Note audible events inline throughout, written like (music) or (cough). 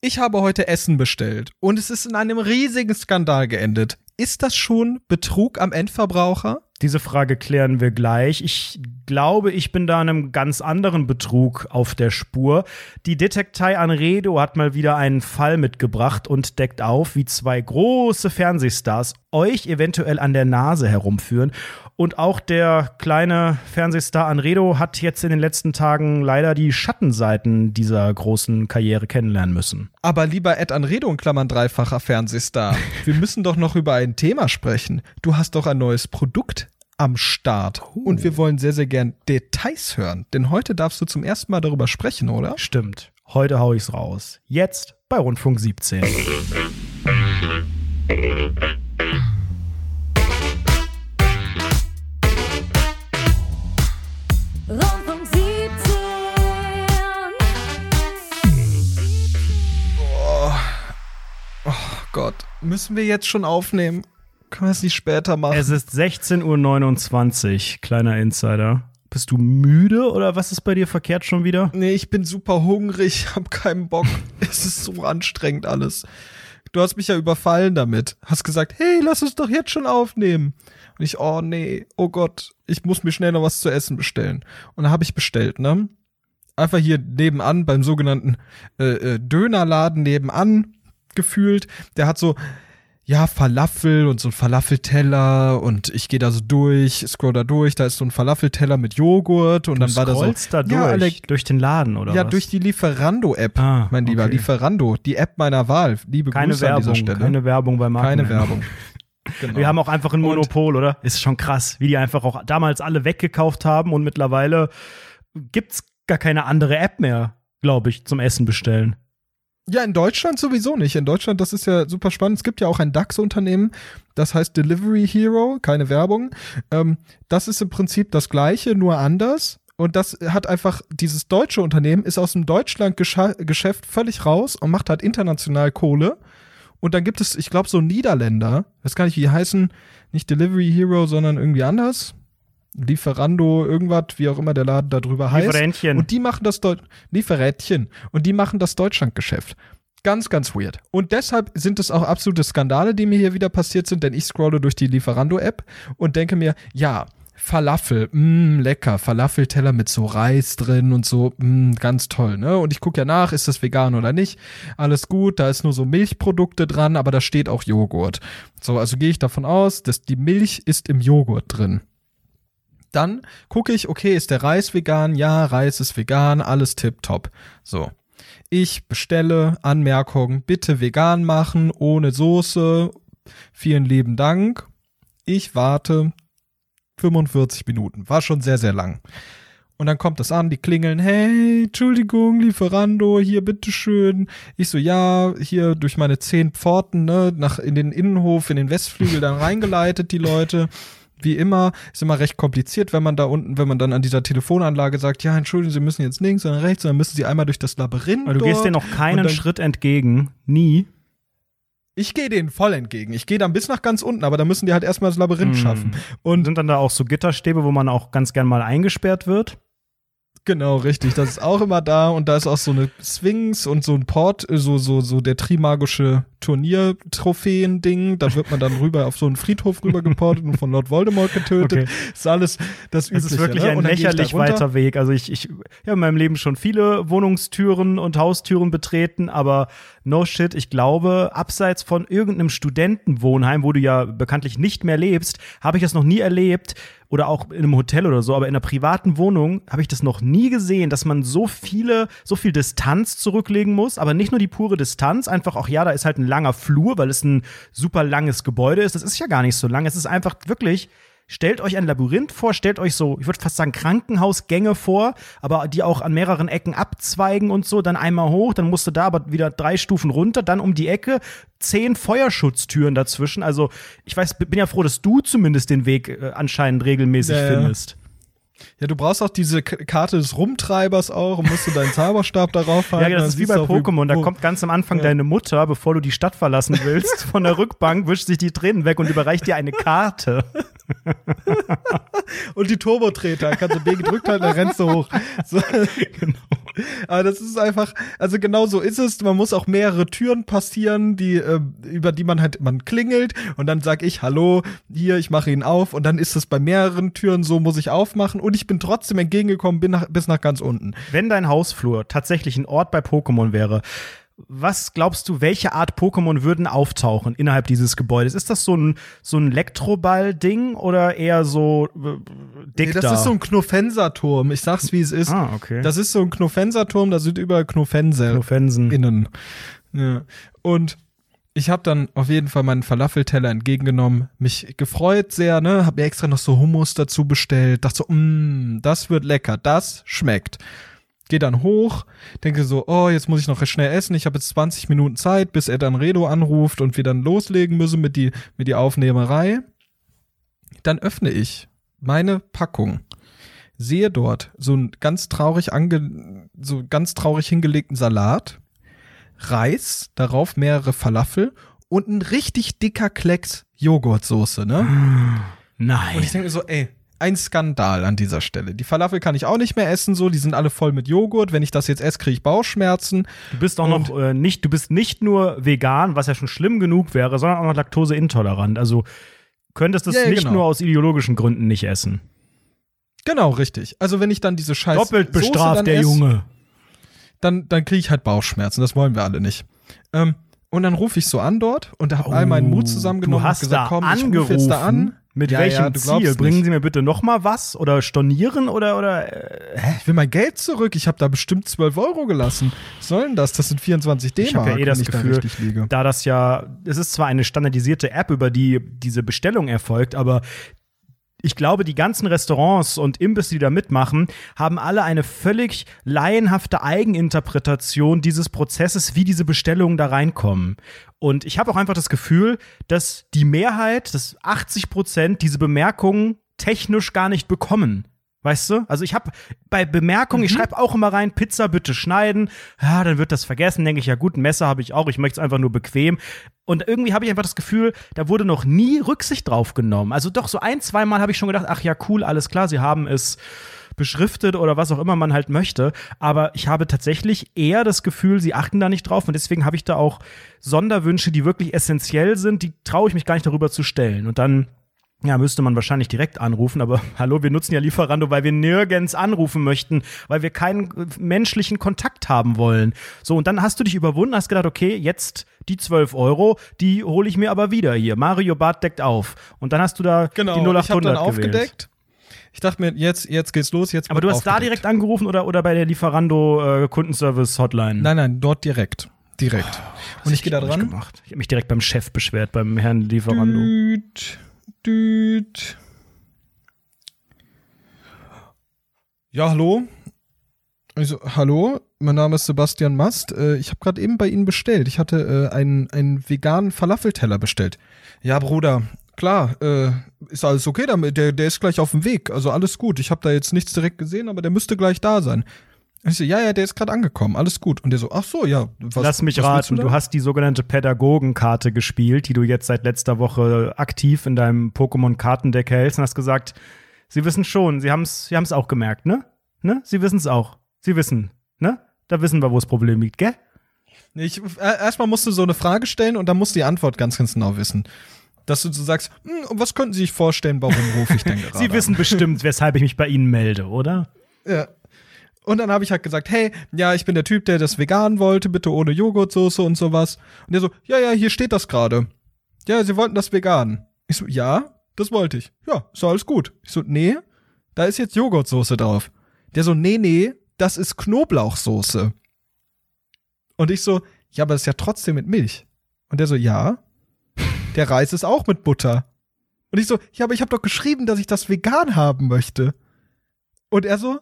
Ich habe heute Essen bestellt und es ist in einem riesigen Skandal geendet. Ist das schon Betrug am Endverbraucher? Diese Frage klären wir gleich. Ich glaube, ich bin da einem ganz anderen Betrug auf der Spur. Die Detektei Anredo hat mal wieder einen Fall mitgebracht und deckt auf, wie zwei große Fernsehstars euch eventuell an der Nase herumführen. Und auch der kleine Fernsehstar Anredo hat jetzt in den letzten Tagen leider die Schattenseiten dieser großen Karriere kennenlernen müssen. Aber lieber Ed Anredo in Klammern dreifacher Fernsehstar, (laughs) wir müssen doch noch über ein Thema sprechen. Du hast doch ein neues Produkt am Start. Oh. Und wir wollen sehr, sehr gern Details hören. Denn heute darfst du zum ersten Mal darüber sprechen, oder? Stimmt. Heute hau ich's raus. Jetzt bei Rundfunk 17. (laughs) Gott, müssen wir jetzt schon aufnehmen? Können wir es nicht später machen? Es ist 16.29 Uhr, kleiner Insider. Bist du müde oder was ist bei dir verkehrt schon wieder? nee, ich bin super hungrig, (laughs) hab keinen Bock. es ist so anstrengend alles. Du hast mich ja überfallen damit. Hast gesagt, hey, lass uns doch jetzt schon aufnehmen. Und ich, oh nee, oh Gott, ich muss mir schnell noch was zu essen bestellen. Und dann habe ich bestellt, ne? Einfach hier nebenan beim sogenannten äh, äh, Dönerladen nebenan gefühlt. Der hat so, ja, Falafel und so ein Falafelteller und ich gehe da so durch, scroll da durch, da ist so ein Falafelteller mit Joghurt und dann war da so. da durch, Ja, Alec, durch den Laden oder ja, was? durch die Lieferando-App, Ah, mein Lieber. okay. Lieferando, die App meiner Wahl. Liebe keine Grüße an Werbung, dieser Stelle. keine Werbung bei Marken. Keine Werbung. (laughs) Genau. Wir haben auch einfach ein Und- Monopol, oder? Ist schon krass, wie die einfach auch damals alle weggekauft haben und mittlerweile gibt's gar keine andere App mehr, glaube ich, zum Essen bestellen. Ja, in Deutschland sowieso nicht. In Deutschland, das ist ja super spannend. Es gibt ja auch ein DAX-Unternehmen, das heißt Delivery Hero, keine Werbung. Ähm, das ist im Prinzip das gleiche, nur anders. Und das hat einfach, dieses deutsche Unternehmen ist aus dem Deutschland-Geschäft völlig raus und macht halt international Kohle. Und dann gibt es, ich glaube, so Niederländer, weiß gar nicht, wie heißen, nicht Delivery Hero, sondern irgendwie anders. Lieferando, irgendwas, wie auch immer der Laden da drüber heißt. Lieferändchen. Und die machen das Deu Lieferädchen. Und die machen das Deutschlandgeschäft. Ganz, ganz weird. Und deshalb sind es auch absolute Skandale, die mir hier wieder passiert sind, denn ich scrolle durch die Lieferando-App und denke mir, ja, Falafel, mh, lecker, Falafelteller mit so Reis drin und so, mh, ganz toll, ne? Und ich gucke ja nach, ist das vegan oder nicht? Alles gut, da ist nur so Milchprodukte dran, aber da steht auch Joghurt. So, also gehe ich davon aus, dass die Milch ist im Joghurt drin. Dann gucke ich, okay, ist der Reis vegan? Ja, Reis ist vegan, alles tipptopp. So. Ich bestelle Anmerkung, bitte vegan machen, ohne Soße. Vielen lieben Dank. Ich warte 45 Minuten. War schon sehr, sehr lang. Und dann kommt das an, die klingeln, hey, Entschuldigung, Lieferando, hier, bitteschön. Ich so, ja, hier durch meine zehn Pforten, ne, nach, in den Innenhof, in den Westflügel dann reingeleitet, die Leute. Wie immer, ist immer recht kompliziert, wenn man da unten, wenn man dann an dieser Telefonanlage sagt, ja, Entschuldigung, Sie müssen jetzt links oder rechts, und dann müssen Sie einmal durch das Labyrinth. Aber du gehst dort. dir noch keinen dann- Schritt entgegen. Nie. Ich gehe denen voll entgegen. Ich gehe dann bis nach ganz unten, aber da müssen die halt erstmal das Labyrinth Mm. schaffen. Und sind dann da auch so Gitterstäbe, wo man auch ganz gern mal eingesperrt wird? Genau, richtig. Das ist auch immer da und da ist auch so eine Sphinx und so ein Port, äh, so, so, so der Trimagische Turnier-Trophäen-Ding. Da wird man dann rüber auf so einen Friedhof rüber geportet und von Lord Voldemort getötet. Okay. Ist alles das Übliche. Es ist wirklich ne? ein lächerlich weiter Weg. Also ich, ich, ich habe in meinem Leben schon viele Wohnungstüren und Haustüren betreten, aber no shit, ich glaube, abseits von irgendeinem Studentenwohnheim, wo du ja bekanntlich nicht mehr lebst, habe ich das noch nie erlebt oder auch in einem Hotel oder so, aber in einer privaten Wohnung habe ich das noch nie gesehen, dass man so viele, so viel Distanz zurücklegen muss, aber nicht nur die pure Distanz, einfach auch, ja, da ist halt ein langer Flur, weil es ein super langes Gebäude ist. Das ist ja gar nicht so lang. Es ist einfach wirklich Stellt euch ein Labyrinth vor, stellt euch so, ich würde fast sagen, Krankenhausgänge vor, aber die auch an mehreren Ecken abzweigen und so, dann einmal hoch, dann musst du da aber wieder drei Stufen runter, dann um die Ecke, zehn Feuerschutztüren dazwischen. Also ich weiß, bin ja froh, dass du zumindest den Weg äh, anscheinend regelmäßig Ja, findest. Ja, du brauchst auch diese Karte des Rumtreibers auch und musst du deinen Zauberstab darauf (laughs) Ja, halten. das ist wie bei Pokémon. Da wo- kommt ganz am Anfang Ja. deine Mutter, bevor du die Stadt verlassen willst, von der Rückbank, wischt sich die Tränen weg und überreicht dir eine Karte. (laughs) Und die Turbotreter, kannst du B gedrückt halten, dann rennst du hoch. So. genau. Aber das ist einfach, also genau so ist es. Man muss auch mehrere Türen passieren, die, äh, über die man halt, man klingelt und dann sag ich, hallo, hier, ich mache ihn auf und dann ist es bei mehreren Türen so, muss ich aufmachen und ich bin trotzdem entgegengekommen, bin nach, bis nach ganz unten. Wenn dein Hausflur tatsächlich ein Ort bei Pokémon wäre, was glaubst du, welche Art Pokémon würden auftauchen innerhalb dieses Gebäudes? Ist das so ein, so ein Elektroball-Ding oder eher so äh, dick Nee, das da? ist so ein Knofenserturm. Ich sag's, wie es ist. Ah, okay. Das ist so ein Knofenserturm, da sind überall Knofensel Knofensen. innen. Ja. Und ich habe dann auf jeden Fall meinen Falafelteller entgegengenommen, mich gefreut sehr, ne, hab mir extra noch so Hummus dazu bestellt, dachte so, mmm, das wird lecker, das schmeckt. Geh dann hoch, denke so, oh, jetzt muss ich noch schnell essen, ich habe jetzt 20 Minuten Zeit, bis er dann Redo anruft und wir dann loslegen müssen mit die, mit die Aufnehmerei. Dann öffne ich meine Packung, sehe dort so einen ganz traurig ange, so ganz traurig hingelegten Salat, Reis, darauf mehrere Falafel und ein richtig dicker Klecks Joghurtsoße, ne? Nein. Und ich denke so, ey, ein Skandal an dieser Stelle. Die Falafel kann ich auch nicht mehr essen, so, die sind alle voll mit Joghurt. Wenn ich das jetzt esse, kriege ich Bauchschmerzen. Du bist auch noch äh, nicht, du bist nicht nur vegan, was ja schon schlimm genug wäre, sondern auch noch laktoseintolerant. Also könntest es Ja, ja, nicht genau. nur aus ideologischen Gründen nicht essen. Genau, richtig. Also wenn ich dann diese scheiß Doppelt bestraft der ess, Junge. dann, dann kriege ich halt Bauchschmerzen. Das wollen wir alle nicht. Ähm, und dann rufe ich so an dort und habe all meinen Mut zusammengenommen Oh, Du hast und gesagt, da komm, ich angerufen. rufe jetzt da an. Mit Ja, welchem ja, Ziel? Bringen. Sie mir bitte noch mal was oder stornieren oder oder äh, Ich will mein Geld zurück. Ich habe da bestimmt 12 Euro gelassen. Was soll denn das? Das sind 24 D-Mark, Ich habe ja eh das da Gefühl, liege. da das ja, es ist zwar eine standardisierte App, über die diese Bestellung erfolgt, aber ich glaube, die ganzen Restaurants und Imbisse, die da mitmachen, haben alle eine völlig laienhafte Eigeninterpretation dieses Prozesses, wie diese Bestellungen da reinkommen. Und ich habe auch einfach das Gefühl, dass die Mehrheit, dass 80 Prozent diese Bemerkungen technisch gar nicht bekommen. Weißt du? Also ich habe bei Bemerkungen, ich schreibe auch immer rein, Pizza bitte schneiden. Ja, dann wird das vergessen. Denke ich, ja gut, ein Messer habe ich auch. Ich möchte es einfach nur bequem. Und irgendwie habe ich einfach das Gefühl, da wurde noch nie Rücksicht drauf genommen. Also doch so ein, zweimal habe ich schon gedacht, ach ja, cool, alles klar, sie haben es beschriftet oder was auch immer man halt möchte. Aber ich habe tatsächlich eher das Gefühl, sie achten da nicht drauf. Und deswegen habe ich da auch Sonderwünsche, die wirklich essentiell sind, die traue ich mich gar nicht darüber zu stellen. Und dann ja, müsste man wahrscheinlich direkt anrufen, aber (laughs) hallo, wir nutzen ja Lieferando, weil wir nirgends anrufen möchten, weil wir keinen äh, menschlichen Kontakt haben wollen. So, und dann hast du dich überwunden, hast gedacht, okay, jetzt die 12 Euro, die hole ich mir aber wieder hier. Mario Bart deckt auf. Und dann hast du da Genau, die ich habe 0800 dann gewählt. aufgedeckt. Ich dachte mir, jetzt, jetzt geht's los, jetzt Aber du hast da aufgedeckt. direkt angerufen oder, oder bei der Lieferando äh, Kundenservice Hotline? Nein, nein, dort direkt. Direkt. und ich gehe da hab ich dran. Gemacht. Ich habe mich direkt beim Chef beschwert, beim Herrn Lieferando. Düt, düt. Ja, hallo. Also, hallo, mein Name ist Sebastian Mast. Äh, ich habe gerade eben bei Ihnen bestellt. Ich hatte äh, einen, einen veganen Falafelteller bestellt. Ja, Bruder, klar, äh, ist alles okay damit. Der, der ist gleich auf dem Weg. Also alles gut. Ich habe da jetzt nichts direkt gesehen, aber der müsste gleich da sein. Ich so, ja, ja, der ist gerade angekommen. Alles gut. Und der so, ach so, ja. Was, Lass mich was raten, da? du, hast die sogenannte Pädagogenkarte gespielt, die du jetzt seit letzter Woche aktiv in deinem Pokémon-Kartendeck hältst und hast gesagt, sie wissen schon, sie haben es sie haben's auch gemerkt, ne? Ne? Sie wissen es auch. Sie wissen, ne? Da wissen wir, wo das Problem liegt, gell? Ich, äh, erstmal musst du so eine Frage stellen und dann musst du die Antwort ganz, ganz genau wissen. Dass du so sagst, hm, und was könnten Sie sich vorstellen, warum rufe ich denn (laughs) gerade? Sie wissen bestimmt, weshalb ich mich bei Ihnen melde, oder? Ja. Und dann habe ich halt gesagt, hey, ja, ich bin der Typ, der das vegan wollte, bitte ohne Joghurtsoße und sowas. Und der so, ja, ja, hier steht das gerade. Ja, Sie wollten das vegan. Ich so, ja, das wollte ich. Ja, ist alles gut. Ich so, nee, da ist jetzt Joghurtsoße drauf. Der so, nee, nee, das ist Knoblauchsoße. Und ich so, ja, aber das ist ja trotzdem mit Milch. Und der so, ja, der Reis ist auch mit Butter. Und ich so, ja, aber ich habe doch geschrieben, dass ich das vegan haben möchte. Und er so,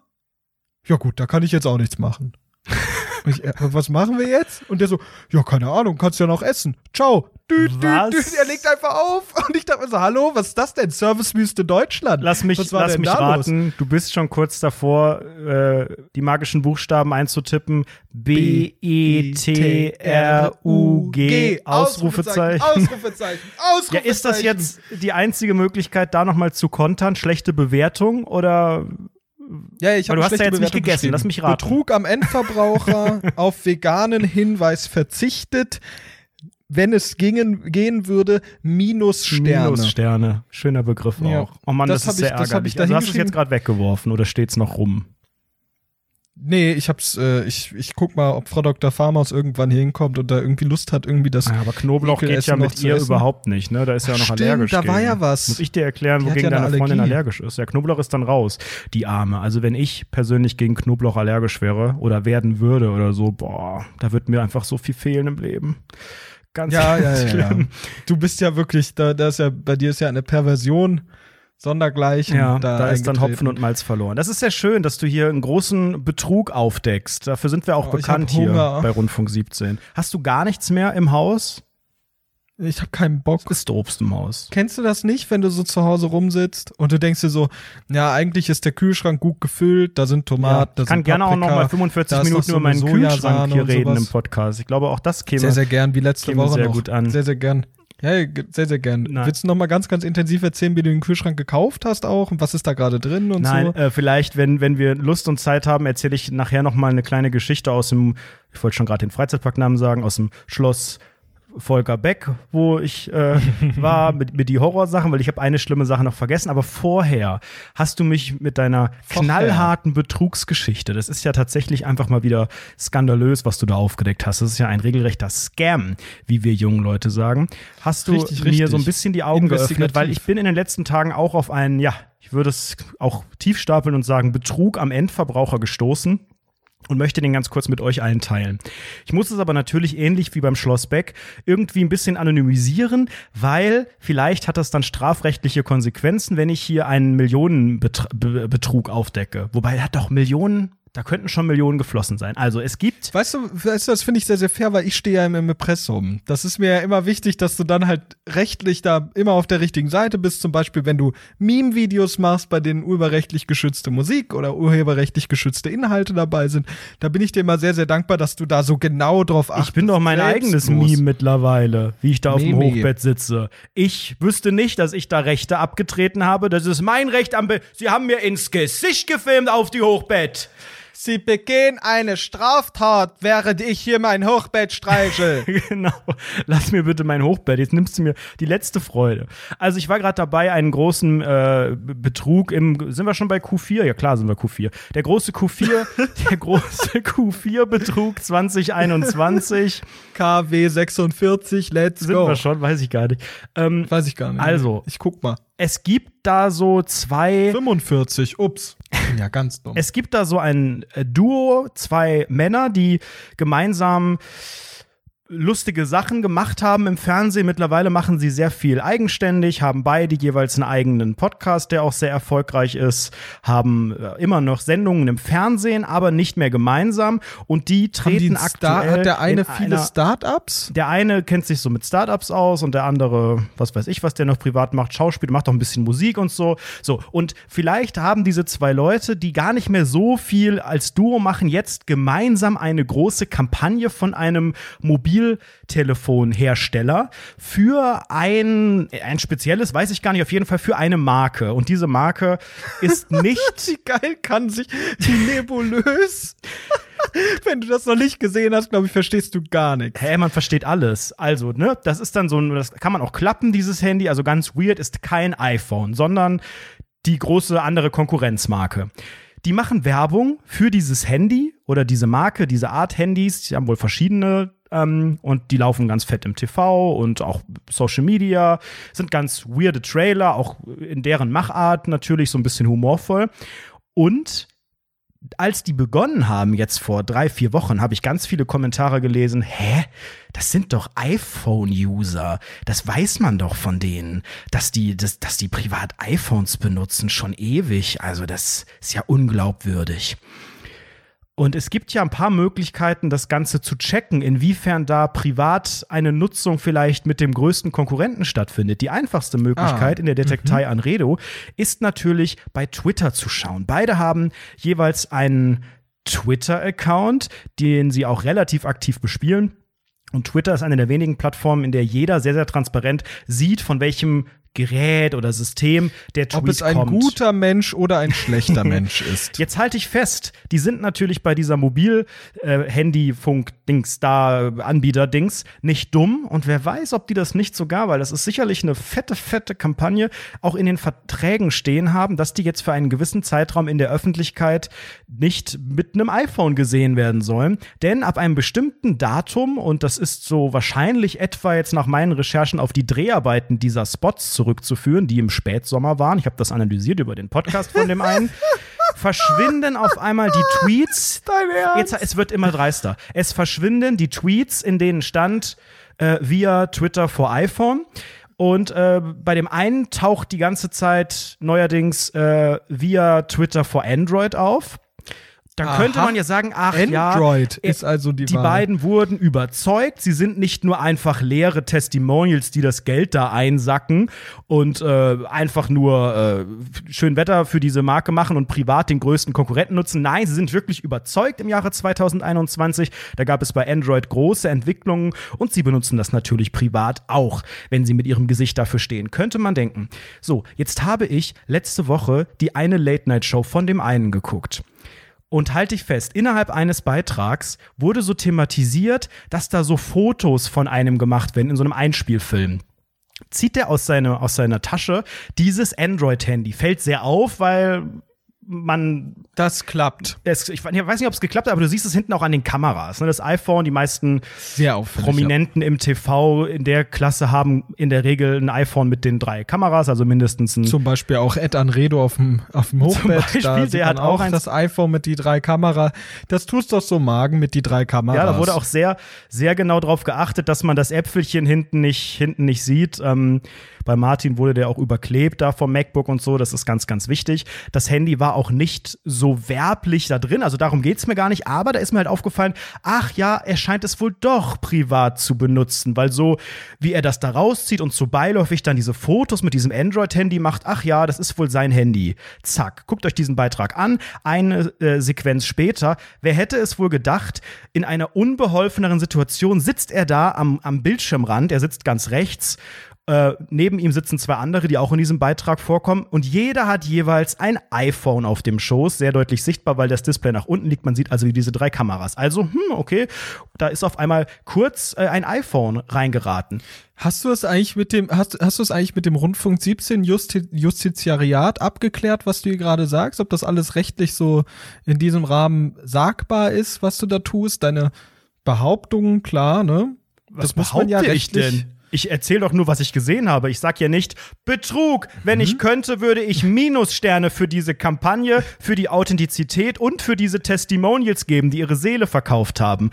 ja gut, da kann ich jetzt auch nichts machen. Ich, äh, was machen wir jetzt? Und der so, ja, keine Ahnung, kannst ja noch essen. Ciao. Düt, Was? düt, düt. Er legt einfach auf. Und ich dachte mir so, hallo, was ist das denn? Servicewüste Deutschland. Lass mich, lass mich da los? raten, du bist schon kurz davor, äh, die magischen Buchstaben einzutippen. B, E, T, R, U, G, Ausrufezeichen. Ausrufezeichen. Ausrufezeichen. (laughs) Ja, ist das jetzt die einzige Möglichkeit, da nochmal zu kontern? Schlechte Bewertung oder Ja, ich habe du hast ja jetzt nicht Bewertung gegessen, geschrieben. lass mich raten. Betrug am Endverbraucher, (laughs) auf veganen Hinweis verzichtet. Wenn es gingen, gehen würde, minus Sterne. Minussterne. Schöner Begriff Ja. auch. Oh Mann, das, Das ist hab sehr ich- das ärgerlich. ich also hast du es jetzt gerade weggeworfen oder steht's noch rum? Nee, ich hab's, äh, ich, ich guck mal, ob Frau Dr. Farmaus irgendwann hier hinkommt und da irgendwie Lust hat, irgendwie das. Ja, aber Knoblauch geht ja noch mit ihr essen. überhaupt nicht, ne? Da ist ja noch Stimmt, allergisch. da war gegen. ja was. Muss ich dir erklären, Die wogegen ja eine deine Freundin Allergie. allergisch ist? Ja, Knoblauch ist dann raus. Die Arme. Also wenn ich persönlich gegen Knoblauch allergisch wäre oder werden würde oder so, boah, da wird mir einfach so viel fehlen im Leben. Ganz Ja, ja, ja, ja. schlimm. Du bist ja wirklich, da, da ist ja, bei dir ist ja eine Perversion sondergleichen. Ja, da, ist dann. Hopfen und Malz verloren. Das ist sehr schön, dass du hier einen großen Betrug aufdeckst. Dafür sind wir auch Oh, bekannt hier bei Rundfunk 17. Hast du gar nichts mehr im Haus? Ich habe keinen Bock. Was ist Obst im Haus? Kennst du das nicht, wenn du so zu Hause rumsitzt und du denkst dir so, ja, eigentlich ist der Kühlschrank gut gefüllt, da sind Tomaten, da ich kann sind gerne auch noch mal 45 da ist Minuten so über meinen eine Kühlschrank hier reden im Podcast. Ich glaube, auch das käme Sehr, sehr gern, wie letzte Woche sehr noch. gut an. Sehr, sehr gern. Ja, ge- sehr, sehr gern. Nein. Willst du noch mal ganz, ganz intensiv erzählen, wie du den Kühlschrank gekauft hast auch und was ist da gerade drin und Nein, so? äh, vielleicht, wenn, wenn wir Lust und Zeit haben, erzähle ich nachher noch mal eine kleine Geschichte aus dem, ich wollte schon gerade den Freizeitparknamen sagen, aus dem Schloss Volker Beck, wo ich äh, (laughs) war mit, mit die Horrorsachen, weil ich habe eine schlimme Sache noch vergessen. Aber vorher hast du mich mit deiner Vorher. knallharten Betrugsgeschichte, das ist ja tatsächlich einfach mal wieder skandalös, was du da aufgedeckt hast. Das ist ja ein regelrechter Scam, wie wir jungen Leute sagen. Hast du Richtig, mir richtig. so ein bisschen die Augen geöffnet, weil ich bin in den letzten Tagen auch auf einen, ja, ich würde es auch tief stapeln und sagen, Betrug am Endverbraucher gestoßen und möchte den ganz kurz mit euch allen teilen. Ich muss es aber natürlich ähnlich wie beim Schloss Beck irgendwie ein bisschen anonymisieren, weil vielleicht hat das dann strafrechtliche Konsequenzen, wenn ich hier einen Millionenbetrug aufdecke. Wobei er hat doch Millionen, da könnten schon Millionen geflossen sein. Also es gibt Weißt du, weißt du, das finde ich sehr, sehr fair, weil ich stehe ja im Impressum. Das ist mir ja immer wichtig, dass du dann halt rechtlich da immer auf der richtigen Seite bist. Zum Beispiel, wenn du Meme-Videos machst, bei denen urheberrechtlich geschützte Musik oder urheberrechtlich geschützte Inhalte dabei sind. Da bin ich dir immer sehr, sehr dankbar, dass du da so genau drauf achtest. Ich bin doch mein eigenes Selbstlos. Meme mittlerweile, wie ich da auf dem Meme. Hochbett sitze. Ich wüsste nicht, dass ich da Rechte abgetreten habe. Das ist mein Recht am Be Sie haben mir ins Gesicht gefilmt auf die Hochbett. Sie begehen eine Straftat, während ich hier mein Hochbett streiche. (laughs) genau. Lass mir bitte mein Hochbett. Jetzt nimmst du mir die letzte Freude. Also ich war gerade dabei, einen großen äh, Betrug im. Sind wir schon bei Q4? Ja klar sind wir Q4. Der große Q4, (laughs) der große Q4-Betrug 2021. KW 46, let's Sind go. wir schon? Weiß ich gar nicht. Ähm, Weiß ich gar nicht. Also. ich guck mal. Es gibt da so zwei. 45, ups. Ja, ganz dumm. Es gibt da so ein äh, Duo, zwei Männer, die gemeinsam lustige Sachen gemacht haben im Fernsehen. Mittlerweile machen sie sehr viel eigenständig, haben beide jeweils einen eigenen Podcast, der auch sehr erfolgreich ist, haben äh, immer noch Sendungen im Fernsehen, aber nicht mehr gemeinsam. Und die die treten Star, aktuell hat der eine in viele Startups? der eine kennt sich so mit Startups aus und der andere, was weiß ich, was der noch privat macht, Schauspiel, macht auch ein bisschen Musik und so. So, und vielleicht haben diese zwei Leute, die gar nicht mehr so viel als Duo machen, jetzt gemeinsam eine große Kampagne von einem Mobiltelefonhersteller für ein, ein spezielles, weiß ich gar nicht, auf jeden Fall für eine Marke. Und diese Marke ist (laughs) nicht Wie geil kann sich die nebulös? (laughs) Wenn du das noch nicht gesehen hast, glaube ich, verstehst du gar nichts. Hä, man versteht alles. Also, ne, das ist dann so ein, das kann man auch klappen, dieses Handy. Also ganz weird ist kein iPhone, sondern die große andere Konkurrenzmarke. Die machen Werbung für dieses Handy oder diese Marke, diese Art Handys. Die haben wohl verschiedene ähm, und die laufen ganz fett im TV und auch Social Media. Sind ganz weirde Trailer, auch in deren Machart natürlich so ein bisschen humorvoll. Und als die begonnen haben, jetzt vor drei, vier Wochen, habe ich ganz viele Kommentare gelesen. Hä? Das sind doch iPhone-User. Das weiß man doch von denen, dass die, dass, dass die privat iPhones benutzen, schon ewig. Also, das ist ja unglaubwürdig. Und es gibt ja ein paar Möglichkeiten, das Ganze zu checken, inwiefern da privat eine Nutzung vielleicht mit dem größten Konkurrenten stattfindet. Die einfachste Möglichkeit Ah, in der Detektei Anredo ist natürlich bei Twitter zu schauen. Beide haben jeweils einen Twitter-Account, den sie auch relativ aktiv bespielen. Und Twitter ist eine der wenigen Plattformen, in der jeder sehr, sehr transparent sieht, von welchem Gerät oder System der Tweet Ob es ein kommt. guter Mensch oder ein (laughs) schlechter Mensch ist. Jetzt halte ich fest, die sind natürlich bei dieser Mobil-Handy-Funk-Dings da, Anbieter-Dings, nicht dumm. Und wer weiß, ob die das nicht sogar, weil das ist sicherlich eine fette, fette Kampagne, auch in den Verträgen stehen haben, dass die jetzt für einen gewissen Zeitraum in der Öffentlichkeit nicht mit einem iPhone gesehen werden sollen. Denn ab einem bestimmten Datum, und das ist so wahrscheinlich etwa jetzt nach meinen Recherchen auf die Dreharbeiten dieser Spots zurückzuführen, die im Spätsommer waren. Ich habe das analysiert über den Podcast von dem einen. (laughs) verschwinden auf einmal die Tweets. Jetzt, es wird immer dreister. Es verschwinden die Tweets, in denen stand äh, via Twitter for iPhone. Und äh, bei dem einen taucht die ganze Zeit neuerdings äh, via Twitter for Android auf. Dann Aha. könnte man ja sagen, ach ja, Android äh, ist also die die Wahl. beiden wurden überzeugt. Sie sind nicht nur einfach leere Testimonials, die das Geld da einsacken und äh, einfach nur äh, schön Wetter für diese Marke machen und privat den größten Konkurrenten nutzen. Nein, sie sind wirklich überzeugt im Jahre 2021. Da gab es bei Android große Entwicklungen und sie benutzen das natürlich privat auch, wenn sie mit ihrem Gesicht dafür stehen. Könnte man denken. So, jetzt habe ich letzte Woche die eine Late-Night-Show von dem einen geguckt. Und halte ich fest, innerhalb eines Beitrags wurde so thematisiert, dass da so Fotos von einem gemacht werden in so einem Einspielfilm. Zieht der aus, seine, aus seiner Tasche dieses Android-Handy. Fällt sehr auf, weil man Das klappt. es, ich weiß nicht, ob es geklappt hat, aber du siehst es hinten auch an den Kameras. Ne? Das iPhone, die meisten Sehr. Prominenten im TV in der Klasse haben in der Regel ein iPhone mit den drei Kameras, also mindestens ein. Zum Beispiel auch Ed Anredo auf dem, auf dem Hochbett. Beispiel, da der hat auch das iPhone mit die drei Kamera. Das tust doch so Magen mit die drei Kameras. Ja, da wurde auch sehr, sehr genau darauf geachtet, dass man das Äpfelchen hinten nicht, hinten nicht sieht. Ähm, bei Martin wurde der auch überklebt da vom MacBook und so. Das ist ganz, ganz wichtig. Das Handy war auch nicht so werblich da drin. Also darum geht's mir gar nicht. Aber da ist mir halt aufgefallen, ach ja, er scheint es wohl doch privat zu benutzen. Weil so, wie er das da rauszieht und so beiläufig dann diese Fotos mit diesem Android-Handy macht, ach ja, das ist wohl sein Handy. Zack. Guckt euch diesen Beitrag an. Eine äh, Sequenz später. Wer hätte es wohl gedacht, in einer unbeholfeneren Situation sitzt er da am, am Bildschirmrand. Er sitzt ganz rechts. Äh, neben ihm sitzen zwei andere, die auch in diesem Beitrag vorkommen. Und jeder hat jeweils ein iPhone auf dem Schoß, sehr deutlich sichtbar, weil das Display nach unten liegt. Man sieht also diese drei Kameras. Also, hm, okay, da ist auf einmal kurz äh, ein iPhone reingeraten. Hast du es eigentlich mit dem, hast, hast du es eigentlich mit dem Rundfunk 17 Justi Justiziariat abgeklärt, was du hier gerade sagst? Ob das alles rechtlich so in diesem Rahmen sagbar ist, was du da tust? Deine Behauptungen, klar, ne? Was behaupte ich denn? Ich erzähle doch nur, was ich gesehen habe. Ich sag ja nicht Betrug. Wenn Mhm. ich könnte, würde ich Minussterne für diese Kampagne, für die Authentizität und für diese Testimonials geben, die ihre Seele verkauft haben.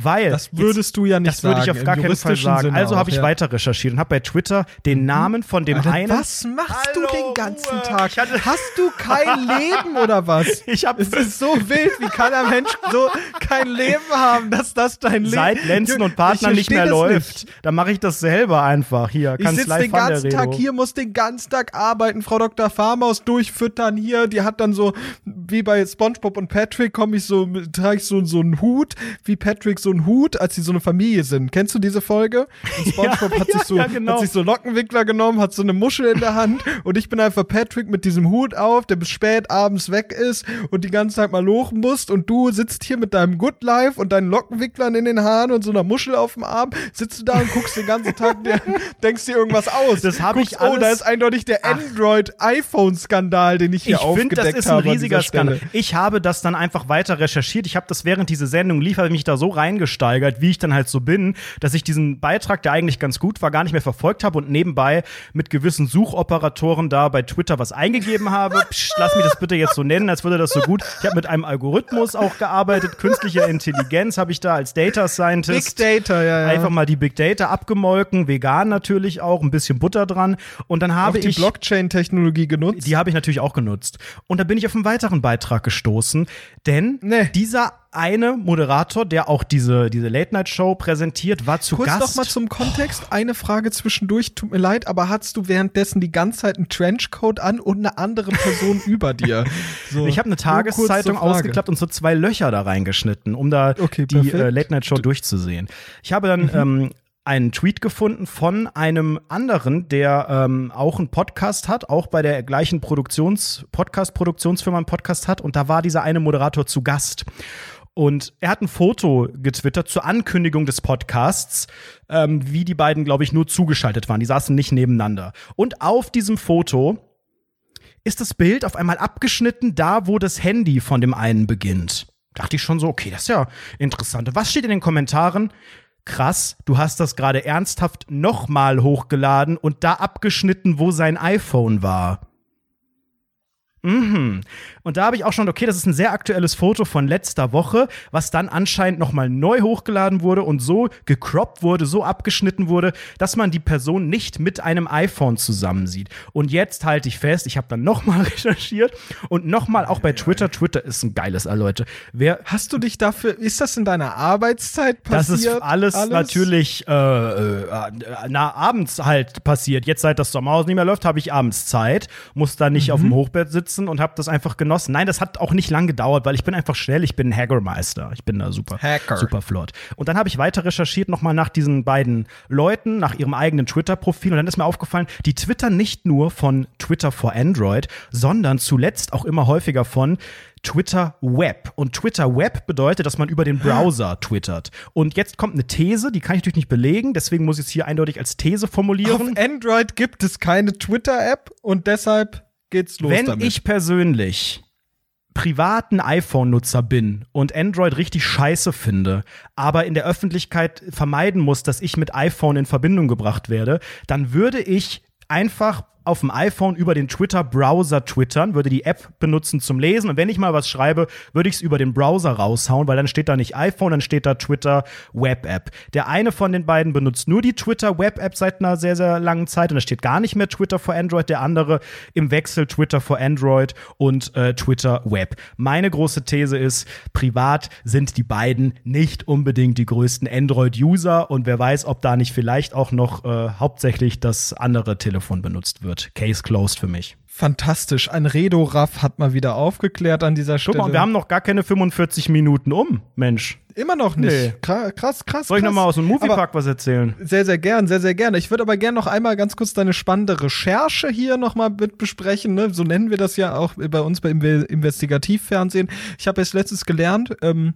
Weil Das würdest du ja nicht das würde ich sagen, auf gar keinen Fall sagen. Sinne also habe ich ja. weiter recherchiert und habe bei Twitter den Namen von dem Alter, einen. was machst Hallo, du den ganzen Ruhe. Tag? Hatte- (laughs) Hast du kein Leben oder was? (laughs) Ich hab- es ist so wild, wie kann ein Mensch so kein Leben haben, dass das dein Leben Seit Lenzen und Partner Ich nicht mehr das läuft, dann mache ich das selber einfach hier. Ich sitze den ganzen Tag hier, muss den ganzen Tag arbeiten, Frau Dr. Farmaus durchfüttern hier. Die hat dann so, wie bei SpongeBob und Patrick, komme ich so, trage ich so, so einen Hut, wie Patrick so einen Hut, als sie so eine Familie sind. Kennst du diese Folge? Und (laughs) SpongeBob Ja, hat, sich ja, so, ja, genau. hat sich so Lockenwickler genommen, hat so eine Muschel in der Hand und ich bin einfach Patrick mit diesem Hut auf, der bis spät abends weg ist und die ganze Zeit mal lochen muss und du sitzt hier mit deinem Good Life und deinen Lockenwicklern in den Haaren und so einer Muschel auf dem Arm, sitzt du da und guckst den ganzen Tag, dir, (laughs) denkst dir irgendwas aus. Das hab Guckst, ich Oh, da alles- ist eindeutig der Android-iPhone-Skandal, den ich hier Ich finde, aufgedeckt das ist ein habe riesiger. Skandal. Ich habe das dann einfach weiter recherchiert. Ich habe das während diese Sendung lief, habe ich mich da so reingesteigert, wie ich dann halt so bin, dass ich diesen Beitrag, der eigentlich ganz gut war, gar nicht mehr verfolgt habe und nebenbei mit gewissen Suchoperatoren da bei Twitter was eingegeben habe. Psst, lass mich das bitte jetzt so nennen, als würde das so gut. Ich habe mit einem Algorithmus auch gearbeitet, künstliche Intelligenz habe ich da als Data Big Scientist Data, ja, ja. einfach mal die Big Data abgemolken, vegan natürlich auch, ein bisschen Butter dran und dann habe die ich Blockchain-Technologie genutzt. die habe ich natürlich auch genutzt. Und da bin ich auf einen weiteren Beitrag gestoßen, denn Nee. dieser eine Moderator, der auch diese, diese Late-Night-Show präsentiert, war zu Kurz Gast. noch mal zum Kontext. Eine Frage zwischendurch. Tut mir leid, aber hattest du währenddessen die ganze Zeit einen Trenchcoat an und eine andere Person (laughs) über dir? So, ich habe eine kurz Tageszeitung ausgeklappt und so zwei Löcher da reingeschnitten, um da Okay, die äh, Late-Night-Show durchzusehen. Ich habe dann ähm, einen Tweet gefunden von einem anderen, der ähm, auch einen Podcast hat, auch bei der gleichen Produktions Podcast-Produktionsfirma einen Podcast hat. Und da war dieser eine Moderator zu Gast. Und er hat ein Foto getwittert zur Ankündigung des Podcasts, ähm, wie die beiden, glaube ich, nur zugeschaltet waren. Die saßen nicht nebeneinander. Und auf diesem Foto ist das Bild auf einmal abgeschnitten, da wo das Handy von dem einen beginnt. Dachte ich schon so, okay, das ist ja interessant. Was steht in den Kommentaren? Krass, du hast das gerade ernsthaft nochmal hochgeladen und da abgeschnitten, wo sein iPhone war. Mhm. Und da habe ich auch schon, okay, das ist ein sehr aktuelles Foto von letzter Woche, was dann anscheinend nochmal neu hochgeladen wurde und so gecroppt wurde, so abgeschnitten wurde, dass man die Person nicht mit einem iPhone zusammensieht. Und jetzt halte ich fest, ich habe dann nochmal (laughs) recherchiert und nochmal auch bei Twitter. Twitter ist ein geiles, äh, Leute. Wer Hast du dich dafür, ist das in deiner Arbeitszeit das passiert? ist alles, natürlich äh, äh, na, abends halt passiert. Jetzt, seit das Sommerhaus nicht mehr läuft, habe ich abends Zeit, muss da nicht auf dem Hochbett sitzen und habe das einfach genossen. Nein, das hat auch nicht lang gedauert, weil ich bin einfach schnell, ich bin Hackermeister. Ich bin da super, Hacker. super flott. Und dann habe ich weiter recherchiert nochmal nach diesen beiden Leuten, nach ihrem eigenen Twitter-Profil. Und dann ist mir aufgefallen, die twittern nicht nur von Twitter for Android, sondern zuletzt auch immer häufiger von Twitter Web. Und Twitter Web bedeutet, dass man über den Browser twittert. Und jetzt kommt eine These, die kann ich natürlich nicht belegen, deswegen muss ich es hier eindeutig als These Auf formulieren. Android gibt es keine Twitter-App und deshalb geht's los Wenn damit. ich persönlich privaten iPhone-Nutzer bin und Android richtig scheiße finde, aber in der Öffentlichkeit vermeiden muss, dass ich mit iPhone in Verbindung gebracht werde, dann würde ich einfach auf dem iPhone über den Twitter-Browser twittern, würde die App benutzen zum Lesen. Und wenn ich mal was schreibe, würde ich es über den Browser raushauen, weil dann steht da nicht iPhone, dann steht da Twitter Web-App. Der eine von den beiden benutzt nur die Twitter Web-App seit einer sehr, sehr langen Zeit und da steht gar nicht mehr Twitter for Android. Der andere im Wechsel Twitter for Android und äh, Twitter Web. Meine große These ist, privat sind die beiden nicht unbedingt die größten Android-User und wer weiß, ob da nicht vielleicht auch noch äh, hauptsächlich das andere Telefon benutzt wird. Case closed für mich. Fantastisch. Ein Redo-Raff hat mal wieder aufgeklärt an dieser Guck Stelle. mal, wir haben noch gar keine 45 Minuten um, Mensch. immer noch nicht. Nee. Kra- Krass, krass. Soll ich krass. noch mal aus dem Aber- Moviepark was erzählen? Sehr, sehr gern, sehr, sehr gerne. Ich würde aber gerne noch einmal ganz kurz deine spannende Recherche hier nochmal mit besprechen. Ne? So nennen wir das ja auch bei uns beim Investigativfernsehen. Ich habe jetzt letztens gelernt, ähm,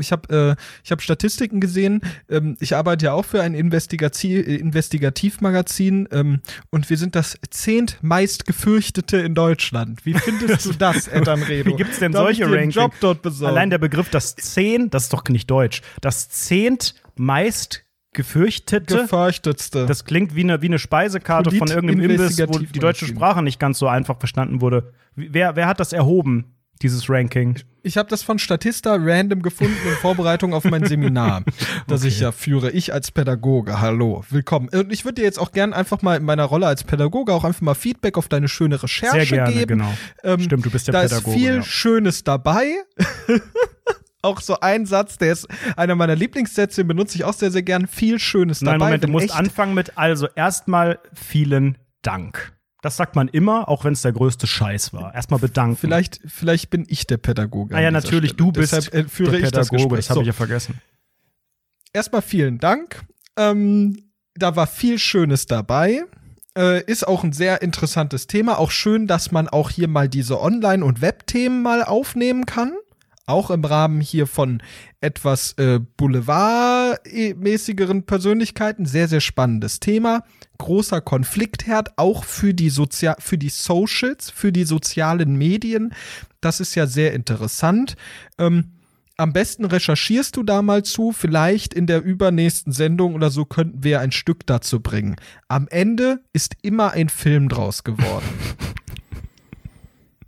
ich habe äh, ich hab Statistiken gesehen. Ähm, ich arbeite ja auch für ein Investigati äh, Investigativmagazin ähm, und wir sind das zehntmeist gefürchtete in Deutschland. Wie findest du das, (laughs) Edan Redo? Wie gibt's denn Darf solche Rankings? Job dort besorgen? Allein der Begriff das 10, das ist doch nicht deutsch. Das zehntmeist gefürchtete. gefürchtetste. das klingt wie eine, wie eine Speisekarte von irgendeinem Imbiss, wo die deutsche Sprache nicht ganz so einfach verstanden wurde. Wer, wer hat das erhoben, dieses Ranking? Ich habe das von Statista random gefunden in Vorbereitung auf mein Seminar, (laughs) das ich ja führe. Ich als Pädagoge. Hallo, willkommen. Und ich würde dir jetzt auch gern einfach mal in meiner Rolle als Pädagoge auch einfach mal Feedback auf deine schöne Recherche Sehr gerne, geben. genau. Ähm, Stimmt, du bist der da Pädagoge. ist viel ja. Schönes dabei. (laughs) auch so ein Satz, der ist einer meiner Lieblingssätze, den benutze ich auch sehr, sehr gern. Viel Schönes Nein, dabei. Moment, du musst anfangen mit, also erstmal vielen Dank. Das sagt man immer, auch wenn es der größte Scheiß war. Erstmal bedanken. Vielleicht, vielleicht bin ich der Pädagoge. Ah ja, natürlich, Stelle. du bist Deshalb äh, führe der ich das Pädagoge, das habe So. ich ja vergessen. erstmal vielen Dank. Ähm, da war viel Schönes dabei. Äh, ist auch ein sehr interessantes Thema. Auch schön, dass man auch hier mal diese Online- und Web-Themen mal aufnehmen kann. Auch im Rahmen hier von etwas äh, Boulevard-mäßigeren Persönlichkeiten. Sehr, sehr spannendes Thema. Großer Konfliktherd, auch für die, Sozia für die Socials, für die sozialen Medien. Das ist ja sehr interessant. Ähm, am besten recherchierst du da mal zu, vielleicht in der übernächsten Sendung oder so könnten wir ein Stück dazu bringen. Am Ende ist immer ein Film draus geworden.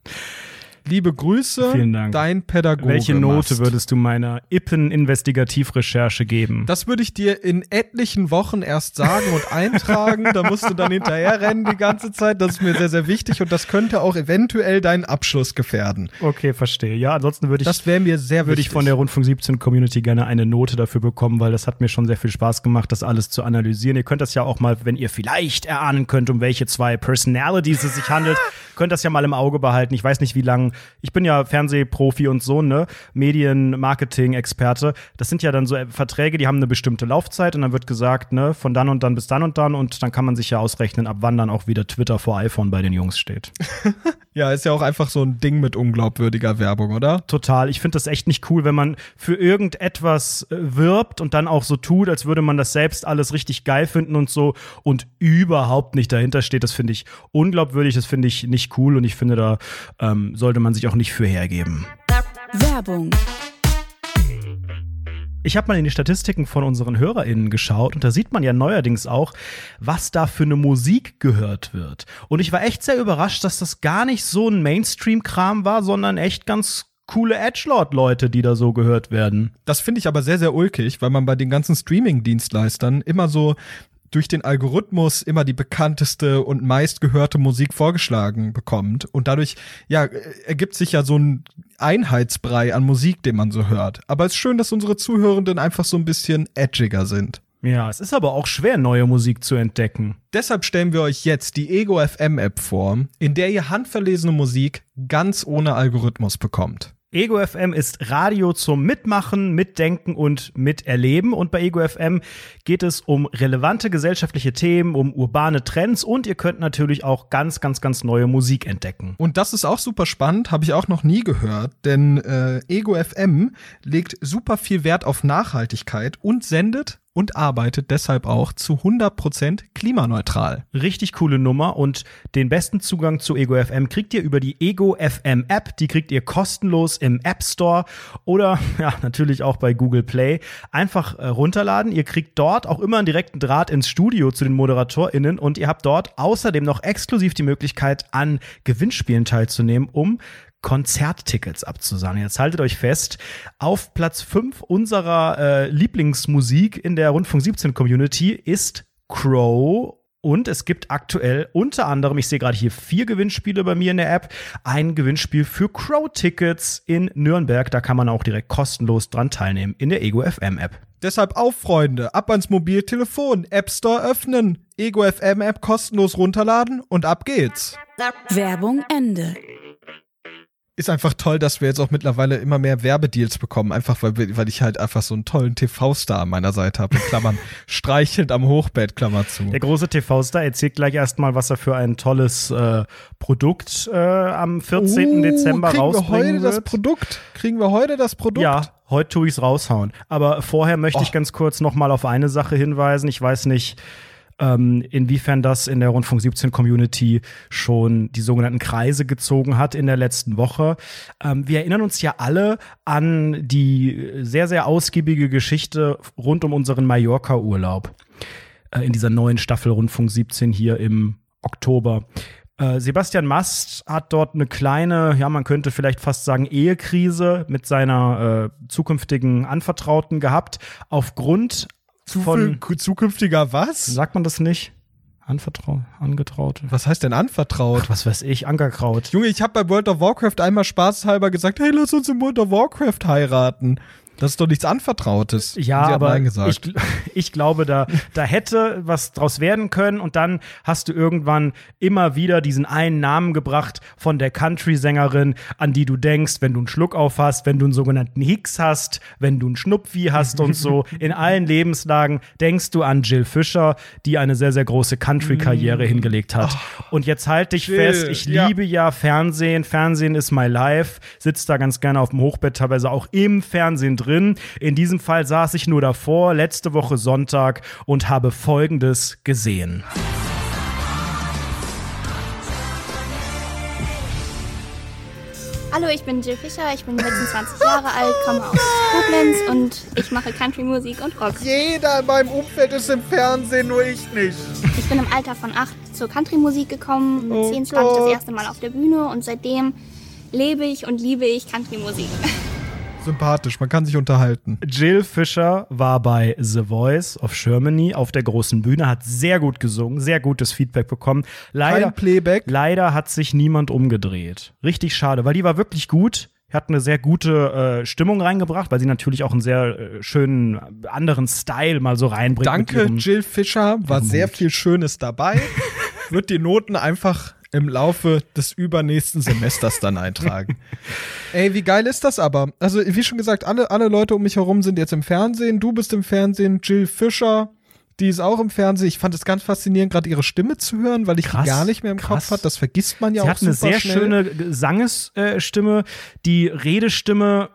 (laughs) Liebe Grüße, Vielen Dank. dein Pädagoge. Welche Note Mast. würdest du meiner Ippen-Investigativrecherche geben? Das würde ich dir in etlichen Wochen erst sagen und eintragen. da musst du dann hinterher rennen die ganze Zeit. Das ist mir sehr, sehr wichtig und das könnte auch eventuell deinen Abschluss gefährden. okay, verstehe. Ja, ansonsten würde ich, Das wäre mir sehr würde ich von der Rundfunk 17 Community gerne eine Note dafür bekommen, weil das hat mir schon sehr viel Spaß gemacht, das alles zu analysieren. Ihr könnt das ja auch mal, wenn ihr vielleicht erahnen könnt, um welche zwei Personalities es sich handelt, könnt das ja mal im Auge behalten. Ich weiß nicht, wie lang ich bin ja Fernsehprofi und so, ne, Medien-Marketing-Experte. Das sind ja dann so Verträge, die haben eine bestimmte Laufzeit und dann wird gesagt, ne, von dann und dann bis dann und dann und dann kann man sich ja ausrechnen, ab wann dann auch wieder Twitter vor iPhone bei den Jungs steht. (laughs) ja, ist ja auch einfach so ein Ding mit unglaubwürdiger Werbung, oder? Total. Ich finde das echt nicht cool, wenn man für irgendetwas äh, wirbt und dann auch so tut, als würde man das selbst alles richtig geil finden und so und überhaupt nicht dahinter steht. Das finde ich unglaubwürdig, das finde ich nicht cool und ich finde, da ähm, sollte man sich auch nicht für hergeben. Werbung. Ich habe mal in die Statistiken von unseren HörerInnen geschaut und da sieht man ja neuerdings auch, was da für eine Musik gehört wird. Und ich war echt sehr überrascht, dass das gar nicht so ein Mainstream-Kram war, sondern echt ganz coole Edgelord-Leute, die da so gehört werden. Das finde ich aber sehr, sehr ulkig, weil man bei den ganzen Streaming-Dienstleistern immer so durch den Algorithmus immer die bekannteste und meistgehörte Musik vorgeschlagen bekommt. Und dadurch, ja, ergibt sich ja so ein Einheitsbrei an Musik, den man so hört. Aber es ist schön, dass unsere Zuhörenden einfach so ein bisschen edgiger sind. Ja, es ist aber auch schwer, neue Musik zu entdecken. Deshalb stellen wir euch jetzt die Ego FM App vor, in der ihr handverlesene Musik ganz ohne Algorithmus bekommt. Ego FM ist Radio zum Mitmachen, Mitdenken und Miterleben. Und bei Ego FM geht es um relevante gesellschaftliche Themen, um urbane Trends und ihr könnt natürlich auch ganz, ganz, ganz neue Musik entdecken. Und das ist auch super spannend, habe ich auch noch nie gehört, denn äh, Ego FM legt super viel Wert auf Nachhaltigkeit und sendet und arbeitet deshalb auch zu 100% klimaneutral. Richtig coole Nummer und den besten Zugang zu Ego FM kriegt ihr über die Ego FM App. Die kriegt ihr kostenlos im App Store oder (laughs) ja, natürlich auch bei Google Play. Einfach äh, runterladen. Ihr kriegt dort auch immer einen direkten Draht ins Studio zu den ModeratorInnen und ihr habt dort außerdem noch exklusiv die Möglichkeit, an Gewinnspielen teilzunehmen, um Konzerttickets abzusahnen. Jetzt haltet euch fest, auf Platz 5 unserer äh, Lieblingsmusik in der Rundfunk 17 Community ist Crow und es gibt aktuell unter anderem, ich sehe gerade hier vier Gewinnspiele bei mir in der App, ein Gewinnspiel für Crow-Tickets in Nürnberg. Da kann man auch direkt kostenlos dran teilnehmen in der Ego FM App. Deshalb auf, Freunde, ab ans Mobiltelefon, App Store öffnen, Ego FM App kostenlos runterladen und ab geht's. Werbung Ende ist einfach toll, dass wir jetzt auch mittlerweile immer mehr Werbedeals bekommen, einfach weil, weil ich halt einfach so einen tollen TV-Star an meiner Seite habe. Klammern, (laughs) streichelnd am Hochbett, Klammer zu. Der große TV-Star erzählt gleich erstmal, was er für ein tolles äh, Produkt äh, am 14. Uh, Dezember kriegen rausbringen wir heute wird. das Produkt? Kriegen wir heute das Produkt? Ja, heute tue ich es raushauen. Aber vorher möchte oh. ich ganz kurz noch mal auf eine Sache hinweisen. Ich weiß nicht, ähm, inwiefern das in der Rundfunk 17 Community schon die sogenannten Kreise gezogen hat in der letzten Woche. Ähm, wir erinnern uns ja alle an die sehr, sehr ausgiebige Geschichte rund um unseren Mallorca-Urlaub äh, in dieser neuen Staffel Rundfunk 17 hier im Oktober. Äh, Sebastian Mast hat dort eine kleine, ja, man könnte vielleicht fast sagen, Ehekrise mit seiner äh, zukünftigen Anvertrauten gehabt, aufgrund von zukünftiger was? Sagt man das nicht? Anvertraut, angetraut. Was heißt denn anvertraut? Ach, was weiß ich, Ankerkraut. Junge, ich habe bei World of Warcraft einmal spaßhalber gesagt, hey, lass uns in World of Warcraft heiraten. Das ist doch nichts Anvertrautes. Ja, aber ich, (laughs) ich glaube, da, da hätte was draus werden können und dann hast du irgendwann immer wieder diesen einen Namen gebracht von der Country-Sängerin, an die du denkst, wenn du einen Schluck auf hast, wenn du einen sogenannten Hicks hast, wenn du einen Schnupfi hast und so. (laughs) In allen Lebenslagen denkst du an Jill Fischer, die eine sehr, sehr große Country-Karriere mm. hingelegt hat. Oh, und jetzt halt dich Jill, fest, ich ja. liebe ja Fernsehen. Fernsehen ist my life. Sitzt da ganz gerne auf dem Hochbett, teilweise auch im Fernsehen drin drin. In diesem Fall saß ich nur davor, letzte Woche Sonntag, und habe Folgendes gesehen. Hallo, ich bin Jill Fischer, ich bin 26 Jahre alt, komme aus Koblenz und ich mache Country-Musik und Rock. Jeder in meinem Umfeld ist im Fernsehen, nur ich nicht. Ich bin im Alter von 8 zur Country-Musik gekommen. Mit oh 10 stand ich das erste Mal auf der Bühne und seitdem lebe ich und liebe ich Country-Musik. Sympathisch, man kann sich unterhalten. Jill Fischer war bei The Voice of Germany auf der großen Bühne, hat sehr gut gesungen, sehr gutes Feedback bekommen. Leider, Kein Playback. Leider hat sich niemand umgedreht. Richtig schade, weil die war wirklich gut hat eine sehr gute äh, Stimmung reingebracht, weil sie natürlich auch einen sehr äh, schönen anderen Style mal so reinbringt. Danke, Jill Fischer, war sehr viel Schönes dabei. (laughs) Wird die Noten einfach im Laufe des übernächsten Semesters dann eintragen. (laughs) Ey, wie geil ist das aber? Also, wie schon gesagt, alle, alle Leute um mich herum sind jetzt im Fernsehen. Du bist im Fernsehen, Jill Fischer, die ist auch im Fernsehen. Ich fand es ganz faszinierend, gerade ihre Stimme zu hören, weil ich Krass, die gar nicht mehr im krass. Kopf hatte. Das vergisst man ja Sie auch hat eine super sehr schöne Gesangsstimme. Die Redestimme,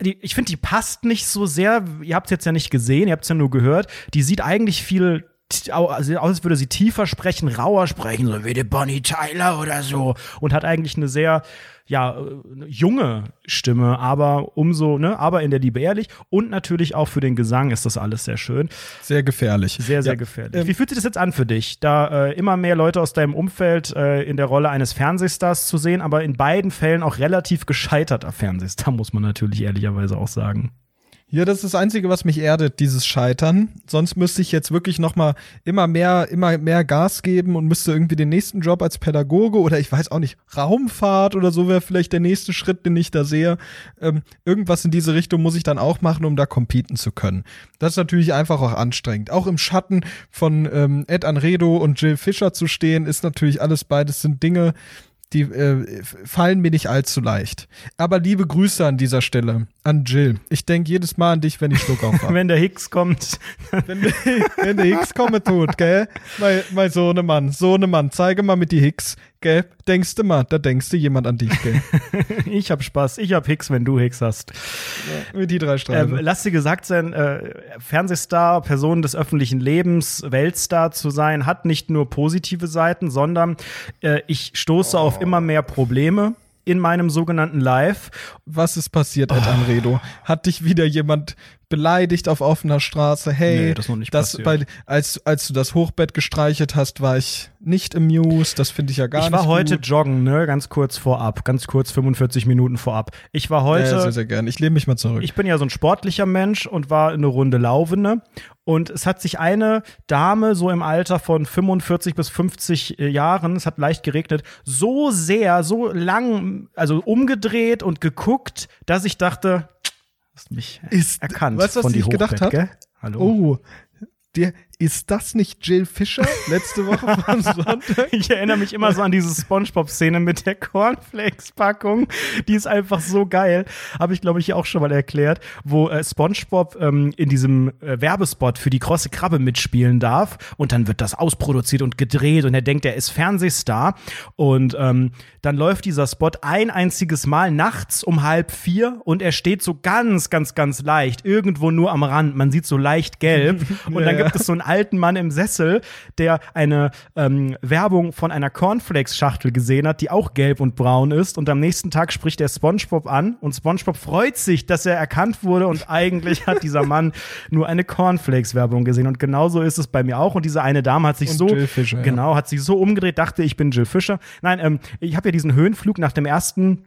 die, ich finde, die passt nicht so sehr. Ihr habt es jetzt ja nicht gesehen, ihr habt es ja nur gehört. Die sieht eigentlich viel also aus, als würde sie tiefer sprechen, rauer sprechen, so wie die Bonnie Tyler oder so. Und hat eigentlich eine sehr, ja, junge Stimme, aber umso, ne, aber in der Liebe ehrlich. Und natürlich auch für den Gesang ist das alles sehr schön. Sehr gefährlich. Sehr, sehr Ja. gefährlich. Ähm, Wie fühlt sich das jetzt an für dich, da äh, immer mehr Leute aus deinem Umfeld äh, in der Rolle eines Fernsehstars zu sehen, aber in beiden Fällen auch relativ gescheiterter Fernsehstar, muss man natürlich ehrlicherweise auch sagen. Ja, das ist das Einzige, was mich erdet, dieses Scheitern. Sonst müsste ich jetzt wirklich noch mal immer mehr, immer mehr Gas geben und müsste irgendwie den nächsten Job als Pädagoge oder ich weiß auch nicht, Raumfahrt oder so wäre vielleicht der nächste Schritt, den ich da sehe. Ähm, irgendwas in diese Richtung muss ich dann auch machen, um da competen zu können. Das ist natürlich einfach auch anstrengend. Auch im Schatten von ähm, Ed Anredo und Jill Fischer zu stehen, ist natürlich alles beides sind Dinge, die äh, fallen mir nicht allzu leicht. Aber liebe Grüße an dieser Stelle an Jill. Ich denke jedes Mal an dich, wenn ich Schluck auf habe. (laughs) Wenn der Hicks kommt, (laughs) wenn, der- wenn der Hicks komme tut, gell? Mein, mein Sohnemann, Sohnemann, zeige mal mit die Hicks, gell? Denkst du mal, da denkst du jemand an dich, gell? (laughs) ich hab Spaß, ich hab Hicks, wenn du Hicks hast. mit die drei Ähm, Streifen. lass dir gesagt sein, äh, Fernsehstar, Person des öffentlichen Lebens, Weltstar zu sein, hat nicht nur positive Seiten, sondern äh, ich stoße auf immer mehr Probleme in meinem sogenannten Live. Was ist passiert, Ed Anredo? Hat dich wieder jemand beleidigt auf offener Straße? Hey, Nee, das ist noch nicht das bei, als, als du das Hochbett gestreichelt hast, war ich nicht amused. Das finde ich ja gar ich nicht war heute gut. joggen, ne, ganz kurz vorab, ganz kurz 45 Minuten vorab. Ich war heute ja, sehr, sehr gern. Ich lehne mich mal zurück. Ich bin ja so ein sportlicher Mensch und war eine Runde Laufende. Und es hat sich eine Dame so im Alter von 45 bis 50 Jahren, es hat leicht geregnet, so sehr, so lang, also umgedreht und geguckt, dass ich dachte, hast mich Ist- erkannt weißt du, was von sich gedacht gell? Hallo. oh, der, ist das nicht Jill Fischer letzte Woche (laughs) von Sonntag? Ich erinnere mich immer so an diese Spongebob-Szene mit der Cornflakes-Packung. Die ist einfach so geil. Habe ich, glaube ich, auch schon mal erklärt, wo äh, Spongebob ähm, in diesem äh, Werbespot für die krosse Krabbe mitspielen darf. Und dann wird das ausproduziert und gedreht und er denkt, er ist Fernsehstar. Und ähm, dann läuft dieser Spot ein einziges Mal nachts um halb vier und er steht so ganz, ganz, ganz leicht irgendwo nur am Rand. Man sieht so leicht gelb. (laughs) Und dann Ja. gibt es so einen alten Mann im Sessel, der eine ähm, Werbung von einer Cornflakes-Schachtel gesehen hat, die auch gelb und braun ist. Und am nächsten Tag spricht er SpongeBob an und SpongeBob freut sich, dass er erkannt wurde. Und eigentlich hat dieser Mann (laughs) nur eine Cornflakes-Werbung gesehen. Und genauso ist es bei mir auch. Und diese eine Dame hat sich Und so Jill Fischer, genau hat sich so umgedreht, dachte ich bin Jill Fischer. Nein, ähm, ich habe ja diesen Höhenflug nach dem ersten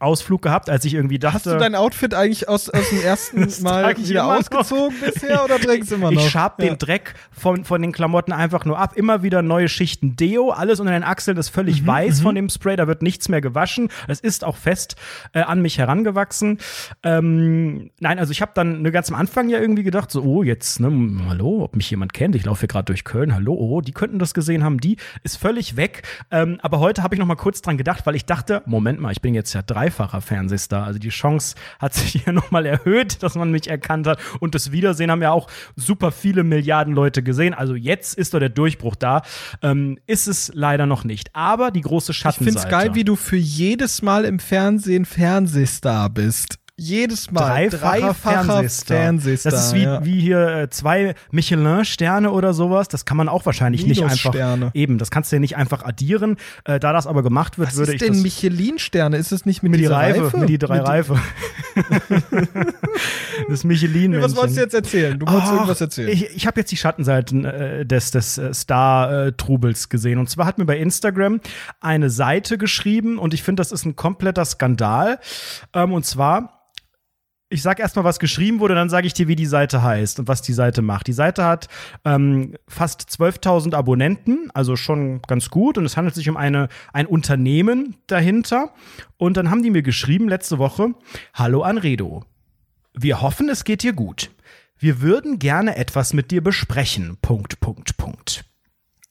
Ausflug gehabt, als ich irgendwie dachte. Hast du dein Outfit eigentlich aus, aus dem ersten (laughs) Mal wieder immer noch. ausgezogen bisher oder trägst du immer noch? Ich schab Ja. den Dreck von, von den Klamotten einfach nur ab. Immer wieder neue Schichten Deo. Alles unter den Achseln ist Mhm, völlig weiß von dem Spray. Da wird nichts mehr gewaschen. Es ist auch fest äh, an mich herangewachsen. Ähm, nein, also ich habe dann ne, ganz am Anfang ja irgendwie gedacht, so, oh, jetzt, ne, hallo, ob mich jemand kennt. Ich laufe hier gerade durch Köln. Hallo, oh, die könnten das gesehen haben. Die ist völlig weg. Ähm, aber heute habe ich noch mal kurz dran gedacht, weil ich dachte, Moment mal, ich bin jetzt ja dreifacher Fernsehstar. Also die Chance hat sich hier (laughs) noch mal erhöht, dass man mich erkannt hat. Und das Wiedersehen haben ja auch super viele Milliarden Leute gesehen. Also jetzt ist doch der Durchbruch da. Ähm, ist es leider noch nicht. Aber die große Ich Schattenseite. find's geil, wie du für jedes Mal im Fernsehen Fernsehstar bist. Jedes Mal. Dreifacher, Fernsehstar. Fernsehstar. Das ist wie, ja. wie hier äh, zwei Michelin-Sterne oder sowas. Das kann man auch wahrscheinlich nicht einfach. Eben, das kannst du ja nicht einfach addieren. Äh, da das aber gemacht wird, Was würde ist ich denn das. Michelin-Sterne? Ist es nicht mit, mit die Reife, Reife? mit die drei Mit Reife. (laughs) das michelin Nee, was wolltest du jetzt erzählen? Du wolltest Ach, irgendwas erzählen. Ich, ich habe jetzt die Schattenseiten äh, des, des äh, Star-Trubels gesehen. Und zwar hat mir bei Instagram eine Seite geschrieben und ich finde, das ist ein kompletter Skandal. Ähm, und zwar ich sag erstmal, was geschrieben wurde, dann sage ich dir, wie die Seite heißt und was die Seite macht. Die Seite hat ähm, fast 12.000 Abonnenten, also schon ganz gut. Und es handelt sich um eine, ein Unternehmen dahinter. Und dann haben die mir geschrieben letzte Woche, Hallo Anredo. Wir hoffen, es geht dir gut. Wir würden gerne etwas mit dir besprechen. Punkt, Punkt, Punkt.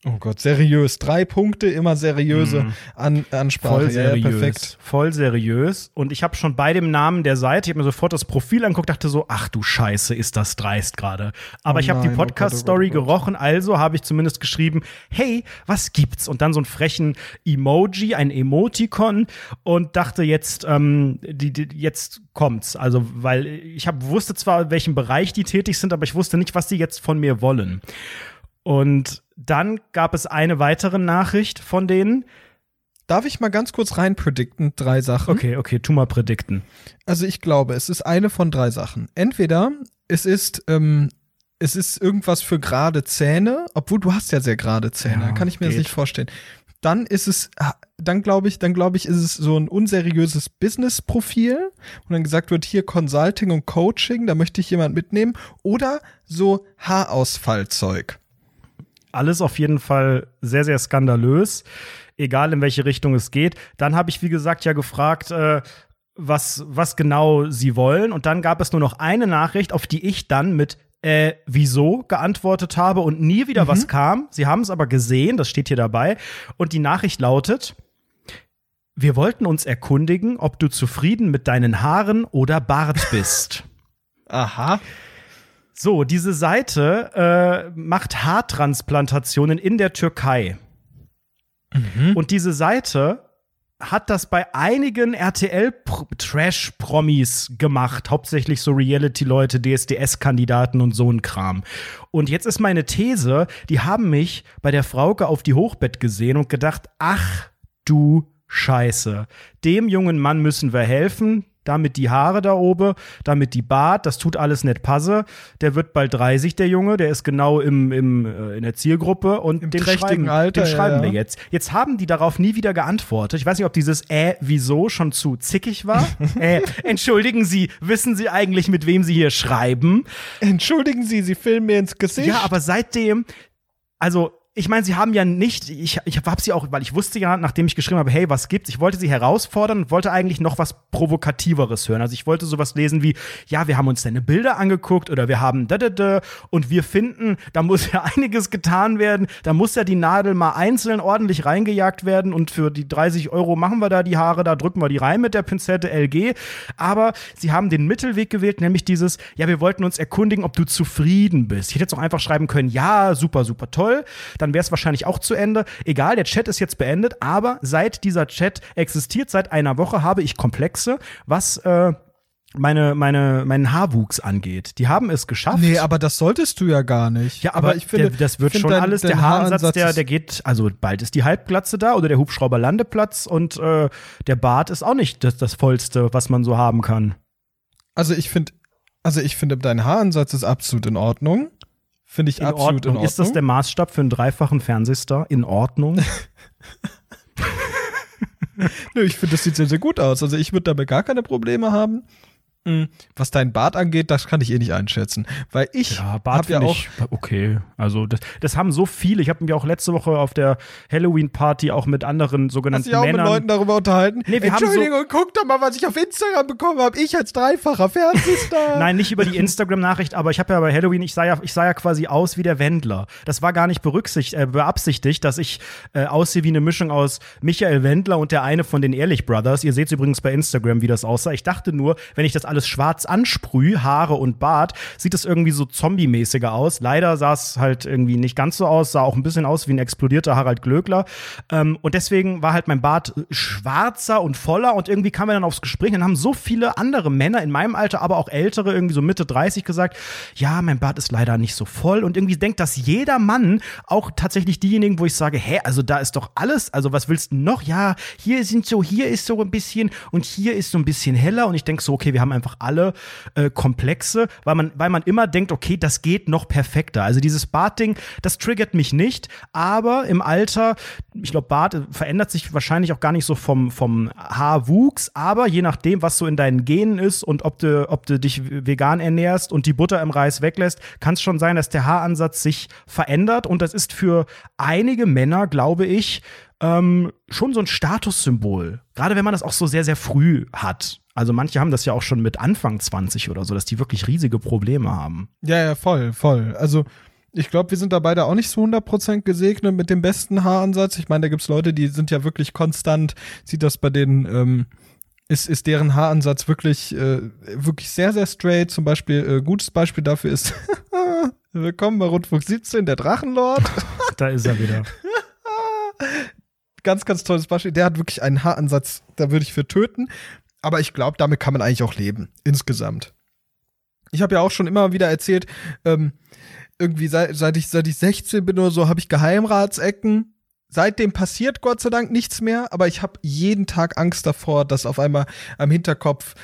Oh Gott, seriös. Drei Punkte, immer seriöse An Ansprache. Voll Ja, ja, seriös. perfekt. Voll seriös. Und ich habe schon bei dem Namen der Seite, ich habe mir sofort das Profil angeguckt, dachte so, ach du Scheiße, ist das dreist gerade. Aber Oh ich habe die nein, oh Gott, Podcast-Story oh oh gerochen, also habe ich zumindest geschrieben, hey, was gibt's? Und dann so einen frechen Emoji, ein Emoticon und dachte jetzt, ähm, die, die, jetzt kommt's. Also, weil ich hab, wusste zwar, in welchem Bereich die tätig sind, aber ich wusste nicht, was die jetzt von mir wollen. Und dann gab es eine weitere Nachricht von denen. Darf ich mal ganz kurz rein predikten? Drei Sachen. Okay, okay, tu mal predikten. Also ich glaube, es ist eine von drei Sachen. Entweder es ist, ähm, es ist irgendwas für gerade Zähne, obwohl du hast ja sehr gerade Zähne, Ja, kann ich mir das geht. nicht vorstellen. Dann ist es, dann glaube ich, dann glaube ich, ist es so ein unseriöses Business-Profil, wo dann gesagt wird, hier Consulting und Coaching, da möchte ich jemand mitnehmen. Oder so Haarausfallzeug. Alles auf jeden Fall sehr, sehr skandalös, egal in welche Richtung es geht. Dann habe ich, wie gesagt, ja gefragt, äh, was, was genau sie wollen. Und dann gab es nur noch eine Nachricht, auf die ich dann mit äh, wieso geantwortet habe und nie wieder was kam. Sie haben es aber gesehen, das steht hier dabei. Und die Nachricht lautet: Wir wollten uns erkundigen, ob du zufrieden mit deinen Haaren oder Bart bist. Aha. So, diese Seite äh, macht Haartransplantationen in der Türkei. Und diese Seite hat das bei einigen RTL-Trash-Promis gemacht, hauptsächlich so Reality-Leute, DSDS-Kandidaten und so ein Kram. Und jetzt ist meine These, die haben mich bei der Frauke auf die Hochbett gesehen und gedacht, ach du Scheiße, dem jungen Mann müssen wir helfen, damit die Haare da oben, damit die Bart, das tut alles nicht passe. Der wird bald 30, der Junge, der ist genau im, im, äh, in der Zielgruppe und Im den trächtigen schreiben, Alter, ja, schreiben ja. wir jetzt. Jetzt haben die darauf nie wieder geantwortet. Ich weiß nicht, ob dieses äh, wieso schon zu zickig war. (laughs) äh, entschuldigen Sie, wissen Sie eigentlich, mit wem Sie hier schreiben? Entschuldigen Sie, Sie filmen mir ins Gesicht. Ja, aber seitdem, also ich meine, sie haben ja nicht, ich, ich habe sie auch, weil ich wusste ja, nachdem ich geschrieben habe, hey, was gibt's? Ich wollte sie herausfordern und wollte eigentlich noch was Provokativeres hören. Also ich wollte sowas lesen wie, ja, wir haben uns deine Bilder angeguckt oder wir haben da, da, da und wir finden, da muss ja (laughs) einiges getan werden. Da muss ja die Nadel mal einzeln ordentlich reingejagt werden und für die 30 Euro machen wir da die Haare, da drücken wir die rein mit der Pinzette LG. Aber sie haben den Mittelweg gewählt, nämlich dieses, ja, wir wollten uns erkundigen, ob du zufrieden bist. Ich hätte jetzt auch einfach schreiben können, ja, super, super toll. Dann wäre es wahrscheinlich auch zu Ende. Egal, der Chat ist jetzt beendet, aber seit dieser Chat existiert, seit einer Woche, habe ich Komplexe, was äh, meine, meine, meinen Haarwuchs angeht. Die haben es geschafft. Nee, aber das solltest du ja gar nicht. Ja, aber, ich finde, der, das wird ich schon dein- alles. dein der Haaransatz, Haaransatz der, der geht, also bald ist die Halbglatze da oder der Hubschrauberlandeplatz und äh, der Bart ist auch nicht das, das Vollste, was man so haben kann. Also ich finde, also ich finde, dein Haaransatz ist absolut in Ordnung. Finde ich In absolut Ordnung. in Ordnung. Ist das der Maßstab für einen dreifachen Fernsehstar? In Ordnung? (laughs) (laughs) Nö, ich finde, das sieht sehr, sehr gut aus. Also ich würde damit gar keine Probleme haben. Was deinen Bart angeht, das kann ich eh nicht einschätzen. Weil ich Ja, Bart habe ja auch. ich okay. Also das, das haben so viele. Ich habe mich auch letzte Woche auf der Halloween-Party auch mit anderen Hast sogenannten dich auch mit Männern. Leuten darüber unterhalten? Nee, wir haben Entschuldigung, guck doch mal, was ich auf Instagram bekommen habe. Ich als dreifacher Fernsehstar. (laughs) Nein, nicht über die Instagram-Nachricht, aber ich habe ja bei Halloween, ich sah ja, ich sah ja quasi aus wie der Wendler. Das war gar nicht berücksichtigt, äh, beabsichtigt, dass ich äh, aussehe wie eine Mischung aus Michael Wendler und der eine von den Ehrlich Brothers. Ihr seht übrigens bei Instagram, wie das aussah. Ich dachte nur, wenn ich das alles schwarz ansprühe, Haare und Bart, sieht es irgendwie so zombie-mäßiger aus. Leider sah es halt irgendwie nicht ganz so aus, sah auch ein bisschen aus wie ein explodierter Harald Glöckler. Ähm, und deswegen war halt mein Bart schwarzer und voller und irgendwie kam er dann aufs Gespräch. Dann haben so viele andere Männer in meinem Alter, aber auch ältere, irgendwie so Mitte 30 gesagt, ja, mein Bart ist leider nicht so voll. Und irgendwie denkt das jeder Mann, auch tatsächlich diejenigen, wo ich sage, hä, also da ist doch alles, also was willst du noch? Ja, hier sind so, hier ist so ein bisschen und hier ist so ein bisschen heller. Und ich denke so, okay, wir haben einfach alle äh, Komplexe, weil man, weil man immer denkt, okay, das geht noch perfekter. Also dieses Bartding, das triggert mich nicht, aber im Alter, ich glaube, Bart verändert sich wahrscheinlich auch gar nicht so vom, vom Haarwuchs, aber je nachdem, was so in deinen Genen ist und ob du, ob du dich vegan ernährst und die Butter im Reis weglässt, kann es schon sein, dass der Haaransatz sich verändert und das ist für einige Männer, glaube ich, ähm, schon so ein Statussymbol. Gerade wenn man das auch so sehr, sehr früh hat. Also manche haben das ja auch schon mit Anfang 20 oder so, dass die wirklich riesige Probleme haben. Ja, ja, voll, voll. Also Ich glaube, wir sind da beide auch nicht zu 100% gesegnet mit dem besten Haaransatz. Ich meine, da gibt's Leute, die sind ja wirklich konstant, sieht das bei denen, ähm, ist, ist deren Haaransatz wirklich, äh, wirklich sehr, sehr straight. Zum Beispiel, äh, gutes Beispiel dafür ist, (laughs) willkommen bei Rundfunk 17, der Drachenlord. Da ist er wieder. (laughs) ganz, ganz tolles Beispiel. Der hat wirklich einen Haaransatz, da würde ich für töten. Aber ich glaube, damit kann man eigentlich auch leben, insgesamt. Ich habe ja auch schon immer wieder erzählt, ähm, irgendwie seit, seit, ich, seit ich 16 bin oder so, habe ich Geheimratsecken. Seitdem passiert Gott sei Dank nichts mehr, aber ich habe jeden Tag Angst davor, dass auf einmal am Hinterkopf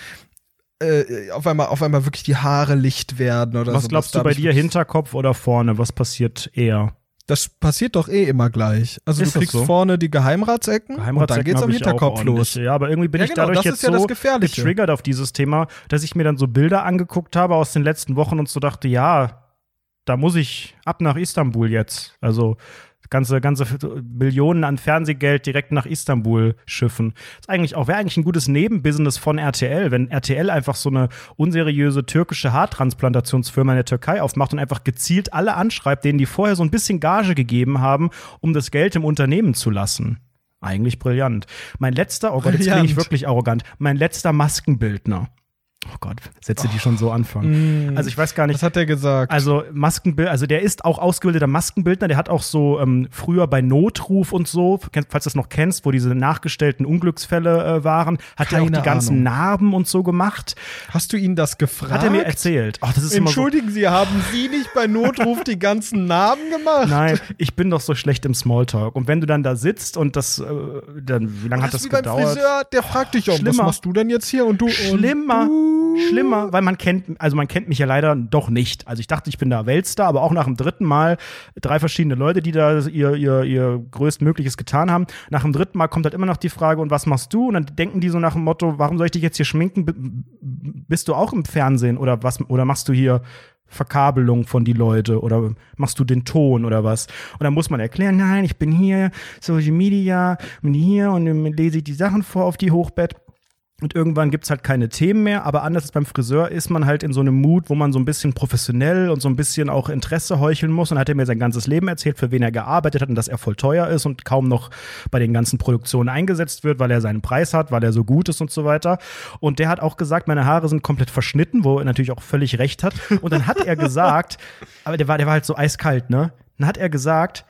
äh, auf einmal auf einmal wirklich die Haare licht werden oder Was so. glaubst du bei dir, Hinterkopf oder vorne? Was passiert eher? Das passiert doch eh immer gleich. Also Ist du kriegst so? vorne die Geheimratsecken und dann Geheimratsecken geht's am Hinterkopf los. Ja, aber irgendwie bin Ja, ich genau, dadurch das jetzt ist ja so getriggert auf dieses Thema, dass ich mir dann so Bilder angeguckt habe aus den letzten Wochen und so dachte, ja, da muss ich ab nach Istanbul jetzt. Also ganze, ganze Millionen an Fernsehgeld direkt nach Istanbul schiffen. Ist eigentlich auch, wäre eigentlich ein gutes Nebenbusiness von RTL, wenn RTL einfach so eine unseriöse türkische Haartransplantationsfirma in der Türkei aufmacht und einfach gezielt alle anschreibt, denen die vorher so ein bisschen Gage gegeben haben, um das Geld im Unternehmen zu lassen. Eigentlich brillant. Mein letzter, oh Gott, jetzt klinge ich wirklich arrogant. Mein letzter Maskenbildner. Oh Gott, Sätze, die schon so anfangen. Also ich weiß gar nicht. Was hat der gesagt? Also Maskenbild, also der ist auch ausgebildeter Maskenbildner, der hat auch so ähm, früher bei Notruf und so, falls du das noch kennst, wo diese nachgestellten Unglücksfälle äh, waren, hat er auch die ganzen Ahnung. Narben und so gemacht. Hast du ihn das gefragt? Hat er mir erzählt. Ach, das ist immer so, Entschuldigen Sie, haben Sie nicht bei Notruf die ganzen Narben gemacht? Nein, ich bin doch so schlecht im Smalltalk. Und wenn du dann da sitzt und das, äh, dann, wie lange hat Das wie beim gedauert? Friseur, der fragt dich, oh, was machst du denn jetzt hier? Und du Schlimmer, Und du? Schlimmer, weil man kennt, also man kennt mich ja leider doch nicht. Also ich dachte, ich bin da Weltstar, aber auch nach dem dritten Mal drei verschiedene Leute, die da ihr, ihr, ihr größtmögliches getan haben. Nach dem dritten Mal kommt halt immer noch die Frage, und was machst du? Und dann denken die so nach dem Motto, warum soll ich dich jetzt hier schminken? Bist du auch im Fernsehen oder was, oder machst du hier Verkabelung von die Leute oder machst du den Ton oder was? Und dann muss man erklären, nein, ich bin hier, Social Media, bin hier und dann lese ich die Sachen vor auf die Hochbett. Und irgendwann gibt's halt keine Themen mehr, aber anders als beim Friseur ist man halt in so einem Mut, wo man so ein bisschen professionell und so ein bisschen auch Interesse heucheln muss. Und hat er mir sein ganzes Leben erzählt, für wen er gearbeitet hat und dass er voll teuer ist und kaum noch bei den ganzen Produktionen eingesetzt wird, weil er seinen Preis hat, weil er so gut ist und so weiter. Und der hat auch gesagt, meine Haare sind komplett verschnitten, wo er natürlich auch völlig recht hat. Und dann hat er gesagt, (laughs) aber der war, der war halt so eiskalt, ne? Dann hat er gesagt,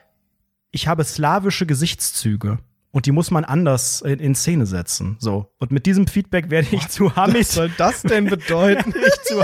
ich habe slawische Gesichtszüge. Und die muss man anders in, in Szene setzen. So. Und mit diesem Feedback werde ich zu Hamid. Was soll das denn (laughs) bedeuten? ich zu, (laughs) sagt,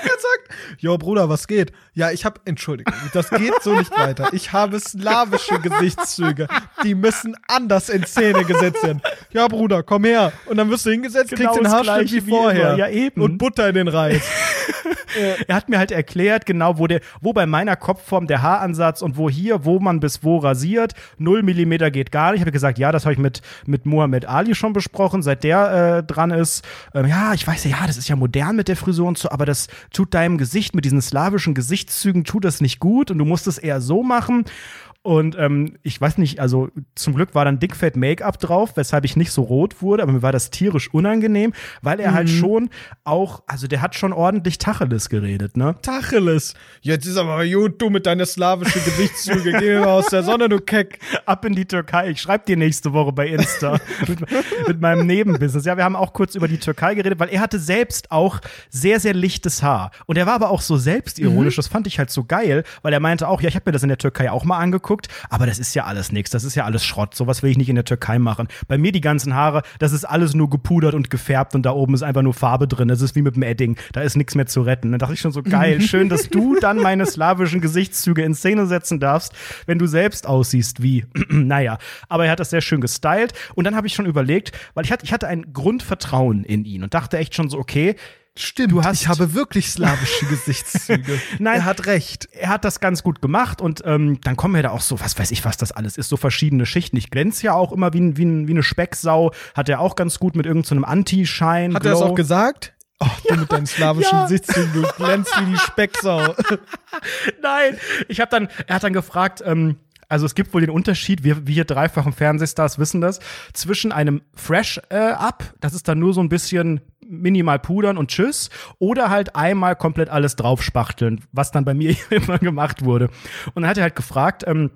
(laughs) (laughs) jo Bruder, was geht? Ja, ich habe, Entschuldigung, das geht so nicht weiter. Ich habe slawische Gesichtszüge. Die müssen anders in Szene gesetzt werden. Ja, Bruder, komm her. Und dann wirst du hingesetzt, Genau kriegst den Haarschnitt wie vorher. immer. Ja, eben. Und Butter in den Reis. (laughs) er hat mir halt erklärt, genau, wo der, wo bei meiner Kopfform der Haaransatz und wo hier, wo man bis wo rasiert, 0 Millimeter geht gar nicht. Ich habe gesagt, ja, das habe ich mit, mit Muhammad Ali schon besprochen, seit der äh, dran ist. Ähm, ja, ich weiß ja, ja, das ist ja modern mit der Frisur und so, aber das tut deinem Gesicht mit diesen slawischen Gesichtszügen, tut das nicht gut und du musst es eher so machen. Und ähm, ich weiß nicht, also zum Glück war dann dickfett Make-up drauf, weshalb ich nicht so rot wurde, aber mir war das tierisch unangenehm, weil er halt schon auch, also der hat schon ordentlich Tacheles geredet, ne? Tacheles. Jetzt ist aber gut, du mit deiner slawischen Gesichtszüge. Geh aus der Sonne, du Keck. Ab in die Türkei. Ich schreib dir nächste Woche bei Insta (laughs) mit, mit meinem Nebenbusiness. Ja, wir haben auch kurz über die Türkei geredet, weil er hatte selbst auch sehr, sehr lichtes Haar. Und er war aber auch so selbstironisch, das fand ich halt so geil, weil er meinte auch, ja, ich habe mir das in der Türkei auch mal angeguckt, aber das ist ja alles nichts, das ist ja alles Schrott, sowas will ich nicht in der Türkei machen. Bei mir die ganzen Haare, das ist alles nur gepudert und gefärbt und da oben ist einfach nur Farbe drin, das ist wie mit dem Edding, da ist nichts mehr zu retten. Dann dachte ich schon so, geil, (laughs) schön, dass du dann meine slawischen Gesichtszüge in Szene setzen darfst, wenn du selbst aussiehst wie, (clears throat) naja, aber er hat das sehr schön gestylt. Und dann habe ich schon überlegt, weil ich hatte, ich hatte ein Grundvertrauen in ihn und dachte echt schon so, okay, Stimmt, Du hast- ich habe wirklich slawische Gesichtszüge. (laughs) Nein. Er hat recht. er hat das ganz gut gemacht und ähm, dann kommen wir da auch so, was weiß ich, was das alles ist, so verschiedene Schichten. Ich glänze ja auch immer wie, wie, wie eine Specksau, hat er auch ganz gut mit irgendeinem Anti-Schein. Hat er das auch gesagt? (laughs) Oh, du mit deinen slawischen Ja. Gesichtszügen, du glänzt wie die Specksau. (laughs) Nein, ich habe dann, er hat dann gefragt, ähm, also es gibt wohl den Unterschied, wir, wir dreifachen Fernsehstars wissen das, zwischen einem Fresh-Up, das ist dann nur so ein bisschen minimal pudern und tschüss. Oder halt einmal komplett alles draufspachteln, was dann bei mir (laughs) immer gemacht wurde. Und dann hat er halt gefragt, ähm,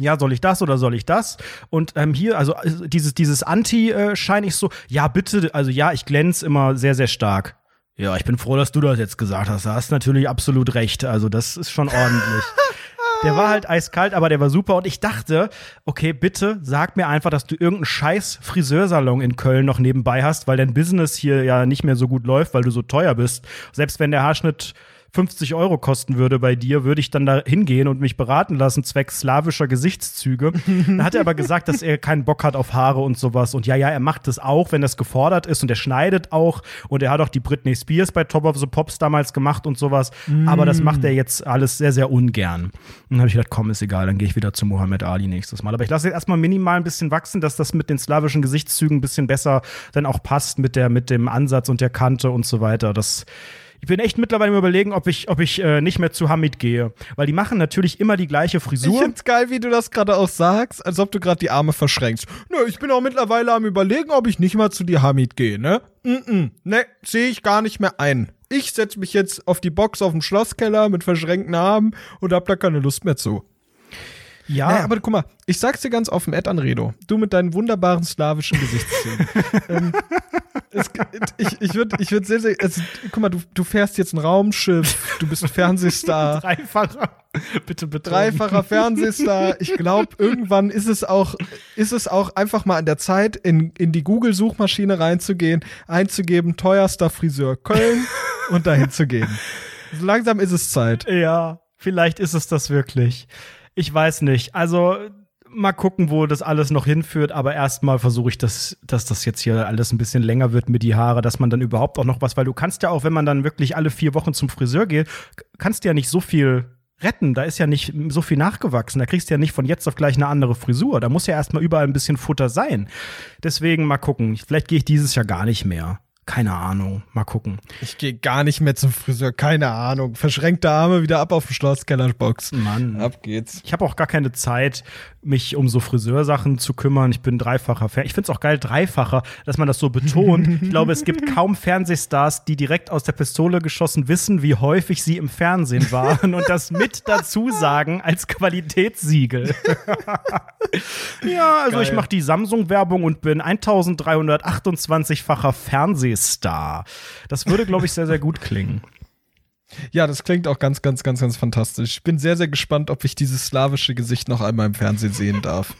ja, soll ich das oder soll ich das? Und ähm, hier, also äh, dieses, dieses Anti-Schein, ich so, ja, bitte, also ja, ich glänze immer sehr, sehr stark. Ja, ich bin froh, dass du das jetzt gesagt hast. Da hast natürlich absolut recht. Also, das ist schon ordentlich. (laughs) Der war halt eiskalt, aber der war super. Und ich dachte, okay, bitte sag mir einfach, dass du irgendeinen scheiß Friseursalon in Köln noch nebenbei hast, weil dein Business hier ja nicht mehr so gut läuft, weil du so teuer bist. Selbst wenn der Haarschnitt 50 Euro kosten würde bei dir, würde ich dann da hingehen und mich beraten lassen, zwecks slawischer Gesichtszüge. Dann hat er aber gesagt, dass er keinen Bock hat auf Haare und sowas. Und ja, ja, er macht das auch, wenn das gefordert ist und er schneidet auch. Und er hat auch die Britney Spears bei Top of the Pops damals gemacht und sowas. Aber das macht er jetzt alles sehr, sehr ungern. Und dann habe ich gedacht, komm, ist egal, dann gehe ich wieder zu Mohammed Ali nächstes Mal. Aber ich lasse jetzt erstmal minimal ein bisschen wachsen, dass das mit den slawischen Gesichtszügen ein bisschen besser dann auch passt mit, der, mit dem Ansatz und der Kante und so weiter. Das ich bin echt mittlerweile im überlegen, ob ich, ob ich äh, nicht mehr zu Hamid gehe. Weil die machen natürlich immer die gleiche Ich Frisur. find's geil, wie du das gerade auch sagst, als ob du gerade die Arme verschränkst. Nö, ich bin auch mittlerweile am überlegen, ob ich nicht mal zu dir Hamid gehe, ne? Mm -mm, ne, sehe ich gar nicht mehr ein. Ich setz mich jetzt auf die Box auf dem Schlosskeller mit verschränkten Armen und hab da keine Lust mehr zu. Ja, Naja, aber guck mal, ich sag's dir ganz offen, Ed Anredo, du mit deinen wunderbaren slawischen Gesichtszügen. (laughs) ähm, es, ich ich würde ich würd sehr, sehr, also, guck mal, du, du fährst jetzt ein Raumschiff, du bist ein (laughs) Fernsehstar, dreifacher. bitte, bitte. dreifacher Fernsehstar. Ich glaube, (laughs) irgendwann ist es auch, ist es auch einfach mal an der Zeit, in, in die Google-Suchmaschine reinzugehen, einzugeben, teuerster Friseur Köln und dahin zu gehen. So langsam ist es Zeit. Ja, vielleicht ist es das wirklich. Ich weiß nicht. Also mal gucken, wo das alles noch hinführt, aber erstmal versuche ich, dass, dass das jetzt hier alles ein bisschen länger wird mit die Haare, dass man dann überhaupt auch noch was, weil du kannst ja auch, wenn man dann wirklich alle vier Wochen zum Friseur geht, kannst du ja nicht so viel retten. Da ist ja nicht so viel nachgewachsen. Da kriegst du ja nicht von jetzt auf gleich eine andere Frisur. Da muss ja erstmal überall ein bisschen Futter sein. Deswegen mal gucken. Vielleicht gehe ich dieses Jahr gar nicht mehr. Keine Ahnung. Mal gucken. Ich gehe gar nicht mehr zum Friseur, keine Ahnung. Verschränkte Arme wieder ab auf den Schlosskellerbox. Mann. Ab geht's. Ich habe auch gar keine Zeit, mich um so Friseursachen zu kümmern. Ich bin dreifacher Fan. Ich finde es auch geil, dreifacher, dass man das so betont. (laughs) Ich glaube, es gibt kaum Fernsehstars, die direkt aus der Pistole geschossen wissen, wie häufig sie im Fernsehen waren und das mit dazu sagen als Qualitätssiegel. (laughs) ja, also ich Geil. mache die Samsung-Werbung und bin 1328-facher Fernsehstar. Das würde, glaube ich, sehr, sehr gut klingen. Ja, das klingt auch ganz, ganz, ganz, ganz fantastisch. Ich bin sehr, sehr gespannt, ob ich dieses slawische Gesicht noch einmal im Fernsehen sehen darf.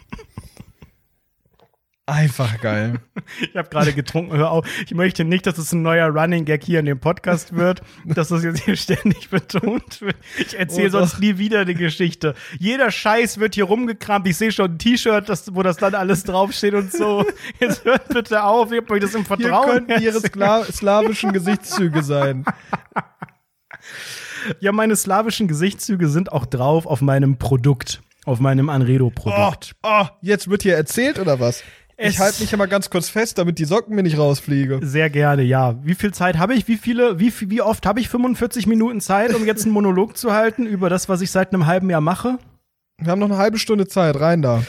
Einfach geil. Ich habe gerade getrunken, hör auf. Ich möchte nicht, dass es ein neuer Running Gag hier in dem Podcast wird, dass das jetzt hier ständig betont wird. Ich erzähle Oh sonst nie wieder die Geschichte. Jeder Scheiß wird hier rumgekramt. Ich sehe schon ein T-Shirt, wo das dann alles draufsteht und so. Jetzt hört bitte auf, ich hab euch das im Hier Vertrauen. könnten ihre skla slawischen Gesichtszüge sein. ja, meine slawischen Gesichtszüge sind auch drauf auf meinem Produkt, auf meinem Oh, Anredo-Produkt. oh, jetzt wird hier erzählt oder was? Ich halte mich aber ganz kurz fest, damit die Socken mir nicht rausfliegen. Sehr gerne, ja. Wie viel Zeit habe ich? Wie viele, wie, wie oft habe ich 45 Minuten Zeit, um jetzt einen Monolog zu halten über das, was ich seit einem halben Jahr mache? Wir haben noch eine halbe Stunde Zeit, rein da.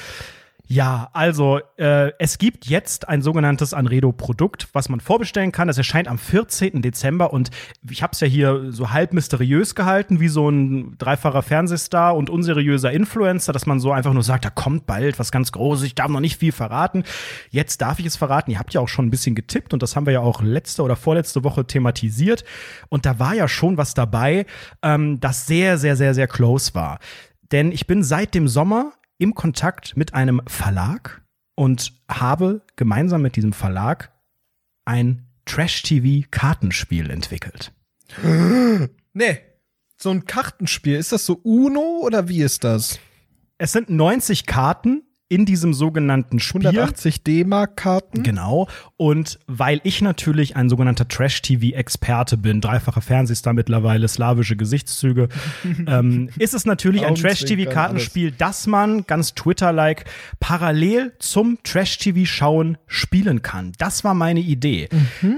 Ja, also äh, es gibt jetzt ein sogenanntes Anredo-Produkt, was man vorbestellen kann. Das erscheint am 14. Dezember und ich habe es ja hier so halb mysteriös gehalten, wie so ein dreifacher Fernsehstar und unseriöser Influencer, dass man so einfach nur sagt, da kommt bald was ganz Großes, ich darf noch nicht viel verraten. Jetzt darf ich es verraten. Ihr habt ja auch schon ein bisschen getippt und das haben wir ja auch letzte oder vorletzte Woche thematisiert. Und da war ja schon was dabei, ähm, das sehr, sehr, sehr, sehr close war. Denn ich bin seit dem Sommer im Kontakt mit einem Verlag und habe gemeinsam mit diesem Verlag ein Trash-TV-Kartenspiel entwickelt. (gasps) Nee. So ein Kartenspiel. Ist das so Uno oder wie ist das? Es sind 90 Karten in diesem sogenannten Spiel. 180 D-Mark-Karten? Genau. Und weil ich natürlich ein sogenannter Trash-TV-Experte bin, dreifacher Fernsehstar mittlerweile, slawische Gesichtszüge, (laughs) ähm, ist es natürlich ein Trash-TV-Kartenspiel, das man ganz Twitter-like parallel zum Trash-TV-Schauen spielen kann. Das war meine Idee.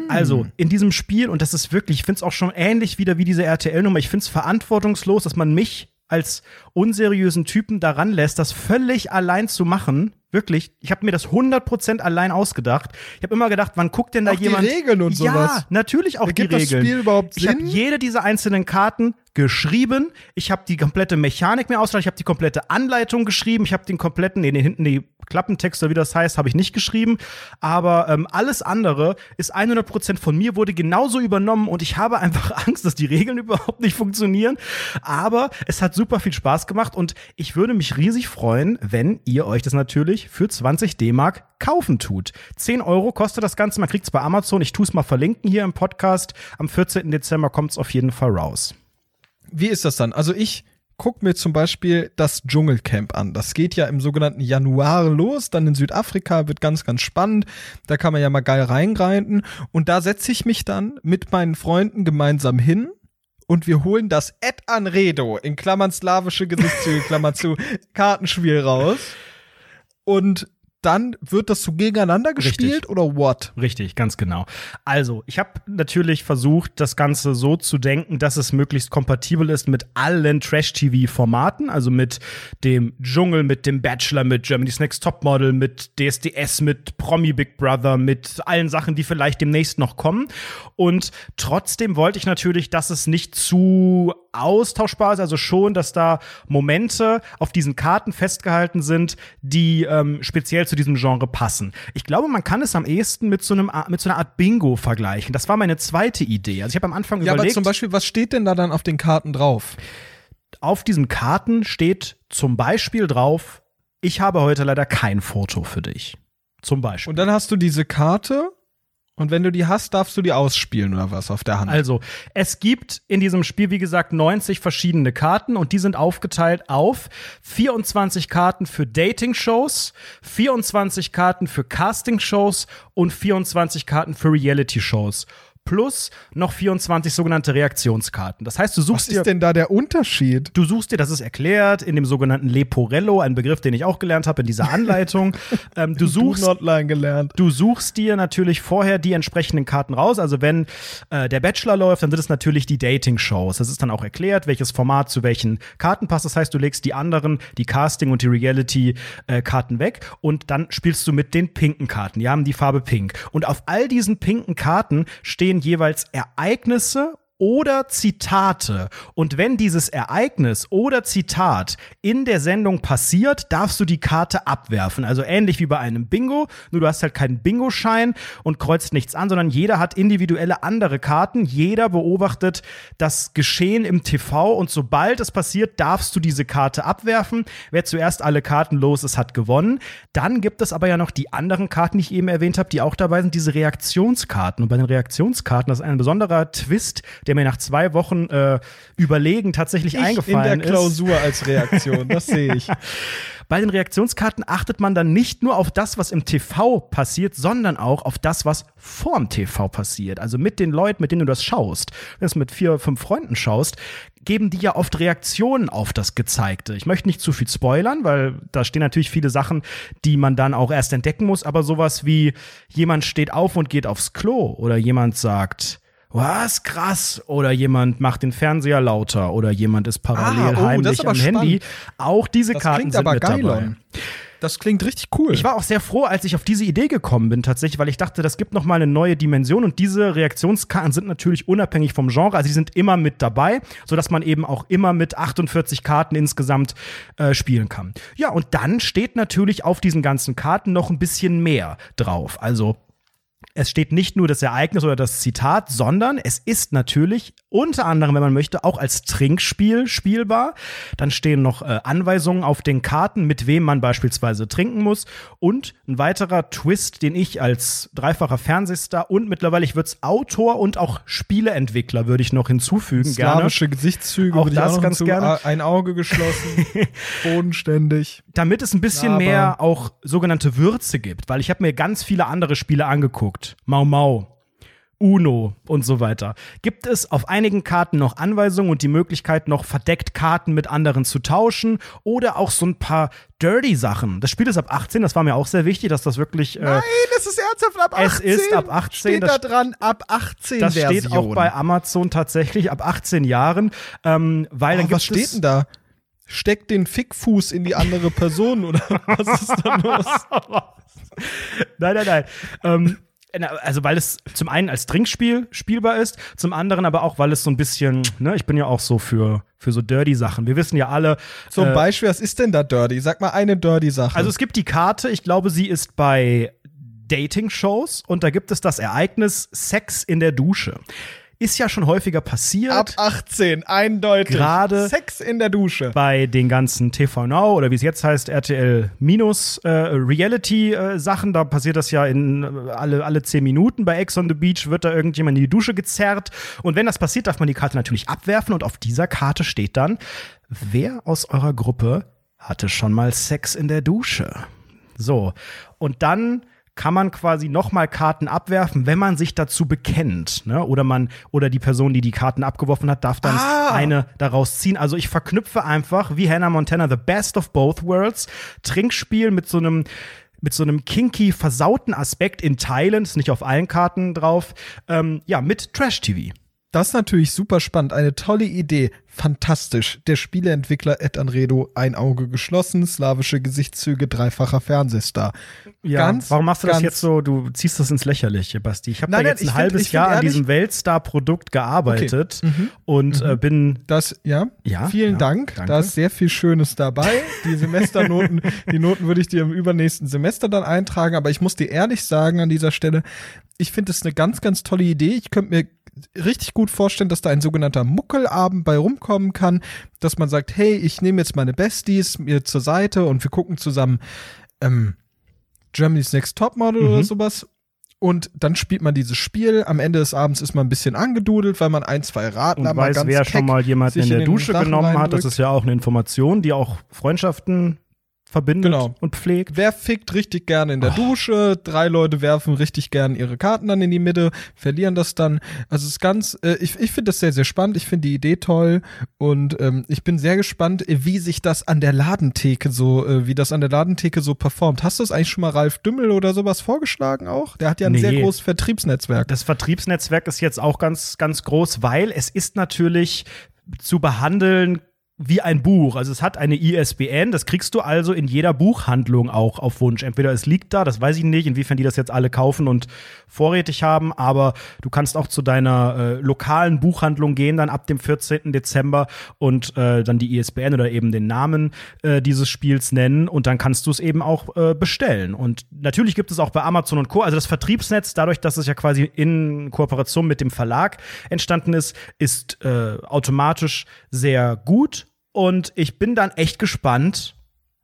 Also in diesem Spiel, und das ist wirklich, ich finde es auch schon ähnlich wieder wie diese RTL-Nummer, ich finde es verantwortungslos, dass man mich als unseriösen Typen daran lässt, das völlig allein zu machen, Wirklich, ich habe mir das 100% allein ausgedacht. Ich habe immer gedacht, wann guckt denn da Auch die jemand? Regeln und ja, sowas. natürlich auch Ergibt die das Regeln. Spiel überhaupt Ich habe Sinn? jede dieser einzelnen Karten geschrieben. Ich habe die komplette Mechanik mir ausgedacht. Ich habe die komplette Anleitung geschrieben. Ich habe den kompletten, nee, nee, hinten die Klappentext oder wie das heißt, habe ich nicht geschrieben. Aber ähm, alles andere ist 100% von mir, wurde genauso übernommen und ich habe einfach (laughs) Angst, dass die Regeln überhaupt nicht funktionieren. Aber es hat super viel Spaß gemacht und ich würde mich riesig freuen, wenn ihr euch das natürlich für 20 D-Mark kaufen tut. 10 Euro kostet das Ganze, man kriegt es bei Amazon. Ich tue es mal verlinken hier im Podcast. Am 14. Dezember kommt es auf jeden Fall raus. Wie ist das dann? Also ich guck mir zum Beispiel das Dschungelcamp an. Das geht ja im sogenannten Januar los, dann in Südafrika, wird ganz, ganz spannend. Da kann man ja mal geil reingreifen. Und da setze ich mich dann mit meinen Freunden gemeinsam hin und wir holen das Ed Anredo, in Klammern slawische Gesichtszüge, Klammer zu, (laughs) Kartenspiel raus. Und dann wird das so gegeneinander gespielt Richtig. oder what? Richtig, ganz genau. Also, ich habe natürlich versucht, das Ganze so zu denken, dass es möglichst kompatibel ist mit allen Trash-TV-Formaten, also mit dem Dschungel, mit dem Bachelor, mit Germany's Next Topmodel, mit DSDS, mit Promi Big Brother, mit allen Sachen, die vielleicht demnächst noch kommen. Und trotzdem wollte ich natürlich, dass es nicht zu austauschbar ist, also schon, dass da Momente auf diesen Karten festgehalten sind, die ähm, speziell zu diesem Genre passen. Ich glaube, man kann es am ehesten mit so einem mit so einer Art Bingo vergleichen. Das war meine zweite Idee. Also ich habe am Anfang Ja, aber überlegt, zum Beispiel, was steht denn da dann auf den Karten drauf? auf diesen Karten steht zum Beispiel drauf, ich habe heute leider kein Foto für dich. Zum Beispiel. Und dann hast du diese Karte und wenn du die hast, darfst du die ausspielen oder was auf der Hand. Also, es gibt in diesem Spiel, wie gesagt, 90 verschiedene Karten und die sind aufgeteilt auf 24 Karten für Dating-Shows, 24 Karten für Casting-Shows und 24 Karten für Reality-Shows. Plus noch 24 sogenannte Reaktionskarten. Das heißt, du was suchst dir ist denn da der Unterschied? Du suchst dir, das ist erklärt, in dem sogenannten Leporello, ein Begriff, den ich auch gelernt habe in dieser Anleitung. (laughs) ähm, du suchst Nordline gelernt. Du suchst dir natürlich vorher die entsprechenden Karten raus. Also wenn äh, der Bachelor läuft, dann sind es natürlich die Dating-Shows. Das ist dann auch erklärt, welches Format zu welchen Karten passt. Das heißt, du legst die anderen, die Casting- und die Reality-Karten weg und dann spielst du mit den pinken Karten. Die haben die Farbe pink. Und auf all diesen pinken Karten stehen jeweils Ereignisse oder Zitate. Und wenn dieses Ereignis oder Zitat in der Sendung passiert, darfst du die Karte abwerfen. Also ähnlich wie bei einem Bingo, nur du hast halt keinen Bingo-Schein und kreuzt nichts an, sondern jeder hat individuelle andere Karten. Jeder beobachtet das Geschehen im TV und sobald es passiert, darfst du diese Karte abwerfen. Wer zuerst alle Karten los ist, hat gewonnen. Dann gibt es aber ja noch die anderen Karten, die ich eben erwähnt habe, die auch dabei sind, diese Reaktionskarten. Und bei den Reaktionskarten, das ist ein besonderer Twist, der mir nach zwei Wochen äh, Überlegen tatsächlich Ich in eingefallen der ist. Klausur als Reaktion, das sehe ich. (laughs) Bei den Reaktionskarten achtet man dann nicht nur auf das, was im TV passiert, sondern auch auf das, was vorm TV passiert. Also mit den Leuten, mit denen du das schaust. Wenn du es mit vier, fünf Freunden schaust, geben die ja oft Reaktionen auf das Gezeigte. Ich möchte nicht zu viel spoilern, weil da stehen natürlich viele Sachen, die man dann auch erst entdecken muss, aber sowas wie jemand steht auf und geht aufs Klo oder jemand sagt, was krass oder jemand macht den Fernseher lauter oder jemand ist parallel Ah, oh, heimlich am Handy. Auch diese Das Karten klingt sind aber mit geil, dabei. Das klingt richtig cool. Ich war auch sehr froh, als ich auf diese Idee gekommen bin, tatsächlich, weil ich dachte, das gibt noch mal eine neue Dimension und diese Reaktionskarten sind natürlich unabhängig vom Genre, also sie sind immer mit dabei, so dass man eben auch immer mit 48 Karten insgesamt äh, spielen kann. Ja, und dann steht natürlich auf diesen ganzen Karten noch ein bisschen mehr drauf. Also es steht nicht nur das Ereignis oder das Zitat, sondern es ist natürlich unter anderem, wenn man möchte, auch als Trinkspiel spielbar. Dann stehen noch äh, Anweisungen auf den Karten, mit wem man beispielsweise trinken muss. Und ein weiterer Twist, den ich als dreifacher Fernsehstar und mittlerweile, ich würde es Autor und auch Spieleentwickler würde ich noch hinzufügen. gerne. Slawische Gesichtszüge, Auch das noch ganz hinzu- gerne. Ein Auge geschlossen, (laughs) bodenständig. damit es ein bisschen Aber- mehr auch sogenannte Würze gibt, weil ich habe mir ganz viele andere Spiele angeguckt. Mau Mau. Uno und so weiter. Gibt es auf einigen Karten noch Anweisungen und die Möglichkeit, noch verdeckt Karten mit anderen zu tauschen oder auch so ein paar dirty Sachen. Das Spiel ist ab 18, das war mir auch sehr wichtig, dass das wirklich. Äh, Nein, es ist ernsthaft ab 18. Es ist ab 18, Steht das- da dran, ab 18 das Version. steht auch bei Amazon tatsächlich ab 18 Jahren, ähm, weil dann oh, gibt Was steht denn da? steckt den Fickfuß in die andere Person oder (laughs) was ist da los? (laughs) nein, nein, nein. ähm, also weil es zum einen als Trinkspiel spielbar ist, zum anderen aber auch, weil es so ein bisschen, ne, ich bin ja auch so für, für so dirty Sachen. Wir wissen ja alle. Zum äh, Beispiel, was ist denn da dirty? Sag mal eine dirty Sache. Also es gibt die Karte, ich glaube, sie ist bei Dating-Shows und da gibt es das Ereignis Sex in der Dusche. Ist ja schon häufiger passiert. Ab 18, eindeutig. Gerade- Sex in der Dusche. bei den ganzen TV Now oder wie es jetzt heißt, RTL Minus äh, Reality äh, Sachen, da passiert das ja in äh, alle, alle zehn Minuten. Bei Ex on the Beach wird da irgendjemand in die Dusche gezerrt. Und wenn das passiert, darf man die Karte natürlich abwerfen und auf dieser Karte steht dann, wer aus eurer Gruppe hatte schon mal Sex in der Dusche? So. Und dann kann man quasi nochmal Karten abwerfen, wenn man sich dazu bekennt, ne? Oder man oder die Person, die die Karten abgeworfen hat, darf dann Ah. eine daraus ziehen. Also ich verknüpfe einfach wie Hannah Montana the best of both worlds Trinkspiel mit so einem mit so einem kinky versauten Aspekt in Teilen, ist nicht auf allen Karten drauf, ähm, ja mit Trash TV. Das ist natürlich super spannend. Eine tolle Idee. Fantastisch. Der Spieleentwickler Ed Anredo, ein Auge geschlossen, slawische Gesichtszüge, dreifacher Fernsehstar. Ganz, Warum machst du das jetzt so? Du ziehst das ins Lächerliche, Basti. Ich habe da Nein, nein, jetzt ein find- halbes find Jahr an ehrlich- diesem Weltstar-Produkt gearbeitet und äh, bin Das, ja, Ja, vielen ja, Dank. danke. Da ist sehr viel Schönes dabei. Die Semesternoten, (laughs) die Noten würde ich dir im übernächsten Semester dann eintragen. Aber ich muss dir ehrlich sagen an dieser Stelle, ich finde es eine ganz, ganz tolle Idee. Ich könnte mir richtig gut vorstellen, dass da ein sogenannter Muckelabend bei rumkommen kann, dass man sagt, hey, ich nehme jetzt meine Besties mir zur Seite und wir gucken zusammen ähm, Germany's Next Topmodel oder sowas. Und dann spielt man dieses Spiel. Am Ende des Abends ist man ein bisschen angedudelt, weil man ein, zwei Raten und weiß, wer schon mal jemanden in der Dusche genommen hat. Das ist ja auch eine Information, die auch Freundschaften verbindet Genau. und pflegt. Wer fickt richtig gerne in der Dusche? Drei Leute werfen richtig gerne ihre Karten dann in die Mitte, verlieren das dann. Also es ist ganz, äh, ich, ich finde das sehr, sehr spannend. Ich finde die Idee toll und ähm, ich bin sehr gespannt, äh, wie sich das an der Ladentheke so, äh, wie das an der Ladentheke so performt. Hast du es eigentlich schon mal Ralf Dümmel oder sowas vorgeschlagen auch? Der hat ja ein Nee. sehr großes Vertriebsnetzwerk. Das Vertriebsnetzwerk ist jetzt auch ganz, ganz groß, weil es ist natürlich zu behandeln wie ein Buch. Also es hat eine ISBN, das kriegst du also in jeder Buchhandlung auch auf Wunsch. Entweder es liegt da, das weiß ich nicht, inwiefern die das jetzt alle kaufen und vorrätig haben, aber du kannst auch zu deiner äh, lokalen Buchhandlung gehen, dann ab dem 14. Dezember und äh, dann die ISBN oder eben den Namen äh, dieses Spiels nennen und dann kannst du es eben auch äh, bestellen. Und natürlich gibt es auch bei Amazon und Co. Also das Vertriebsnetz, dadurch, dass es ja quasi in Kooperation mit dem Verlag entstanden ist, ist äh, automatisch sehr gut. Und ich bin dann echt gespannt,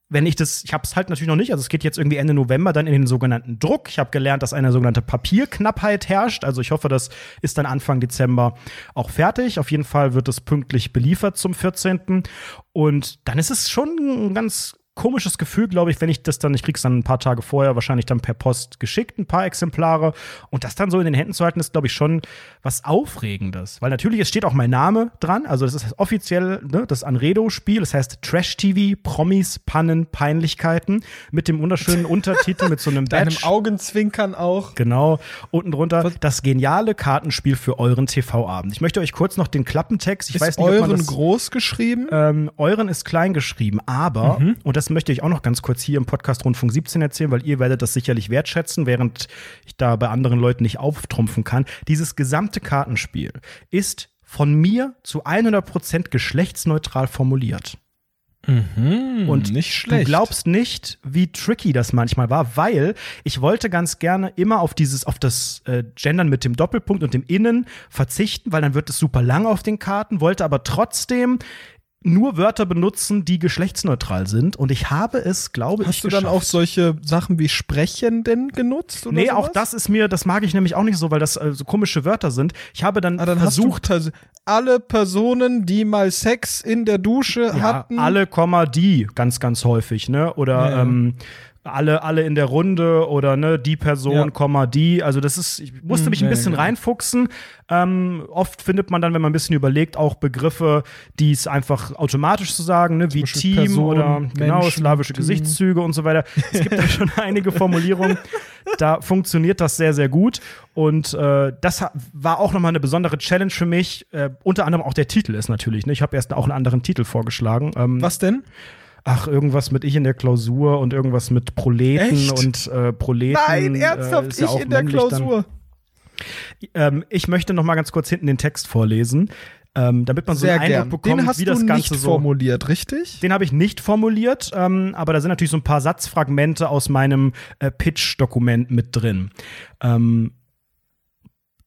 wenn ich das, ich habe es halt natürlich noch nicht, also es geht jetzt irgendwie Ende November dann in den sogenannten Druck. Ich habe gelernt, dass eine sogenannte Papierknappheit herrscht. Also ich hoffe, das ist dann Anfang Dezember auch fertig. Auf jeden Fall wird es pünktlich beliefert zum 14. Und dann ist es schon ein ganz komisches Gefühl, glaube ich, wenn ich das dann, ich krieg's dann ein paar Tage vorher wahrscheinlich dann per Post geschickt, ein paar Exemplare. Und das dann so in den Händen zu halten, ist, glaube ich, schon was Aufregendes. Weil natürlich, es steht auch mein Name dran. Also das ist offiziell ne, das Anredo-Spiel. Das heißt Trash-TV, Promis, Pannen, Peinlichkeiten mit dem wunderschönen (laughs) Untertitel mit so einem Deinem Badge. Augenzwinkern auch. Genau, unten drunter das geniale Kartenspiel für euren TV-Abend. Ich möchte euch kurz noch den Klappentext, ich Ist weiß nicht, ob man euren das groß geschrieben? ähm, euren ist klein geschrieben, aber, und das möchte ich auch noch ganz kurz hier im Podcast Rundfunk 17 erzählen, weil ihr werdet das sicherlich wertschätzen, während ich da bei anderen Leuten nicht auftrumpfen kann. Dieses gesamte Kartenspiel ist von mir zu 100% geschlechtsneutral formuliert. Und nicht schlecht. Du glaubst nicht, wie tricky das manchmal war, weil ich wollte ganz gerne immer auf dieses, auf das äh, Gendern mit dem Doppelpunkt und dem Innen verzichten, weil dann wird es super lang auf den Karten, wollte aber trotzdem nur Wörter benutzen, die geschlechtsneutral sind. Und ich habe es, glaube ich, Hast du dann auch geschafft. solche Sachen wie Sprechenden genutzt? Oder Nee, sowas? auch das ist mir, das mag ich nämlich auch nicht so, weil das äh, so komische Wörter sind. Ich habe dann, Ah, dann versucht, hast du alle Personen, die mal Sex in der Dusche ja, hatten. alle, Komma, die, ganz, ganz häufig, ne? Oder Ja. ähm, alle, alle in der Runde oder ne, die Person, Ja. Komma, die. Also das ist, ich musste Hm, mich ein ja, bisschen genau. reinfuchsen. Ähm, oft findet man dann, wenn man ein bisschen überlegt, auch Begriffe, die es einfach automatisch zu sagen, ne, wie Beispiel Team Person, oder genau, Menschen, slawische Team. Gesichtszüge und so weiter. Es gibt da (laughs) schon einige Formulierungen, da funktioniert das sehr, sehr gut. Und äh, das war auch nochmal eine besondere Challenge für mich. Äh, unter anderem auch der Titel ist natürlich. Ne? Ich habe erst auch einen anderen Titel vorgeschlagen. Ähm, Was denn? Ach, irgendwas mit ich in der Klausur und irgendwas mit Proleten Echt? und äh, Proleten. Nein, äh, ernsthaft, ist ja ich in der. Klausur. Ähm, ich möchte noch mal ganz kurz hinten den Text vorlesen, ähm, damit man so Sehr einen Eindruck gern. bekommt, Den hast wie du das Ganze nicht so formuliert, richtig? Den habe ich nicht formuliert, ähm, aber da sind natürlich so ein paar Satzfragmente aus meinem äh, Pitch-Dokument mit drin. Ähm,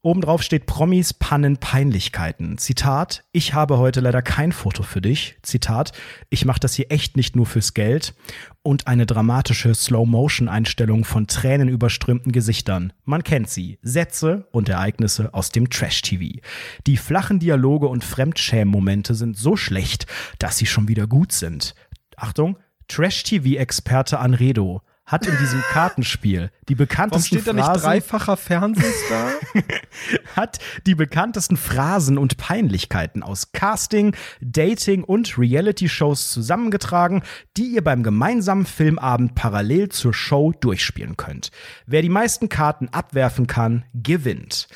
Obendrauf steht Promis, Pannen, Peinlichkeiten. Zitat, ich habe heute leider kein Foto für dich. Zitat, ich mache das hier echt nicht nur fürs Geld. Und eine dramatische Slow-Motion-Einstellung von tränenüberströmten Gesichtern. Man kennt sie. Sätze und Ereignisse aus dem Trash-TV. Die flachen Dialoge und Fremdschämen-Momente sind so schlecht, dass sie schon wieder gut sind. Achtung, Trash-TV-Experte Anredo hat in diesem Kartenspiel die Warum bekanntesten steht da nicht dreifacher Fernsehstar? (laughs) hat die bekanntesten Phrasen und Peinlichkeiten aus Casting, Dating und Reality-Shows zusammengetragen, die ihr beim gemeinsamen Filmabend parallel zur Show durchspielen könnt. Wer die meisten Karten abwerfen kann, gewinnt.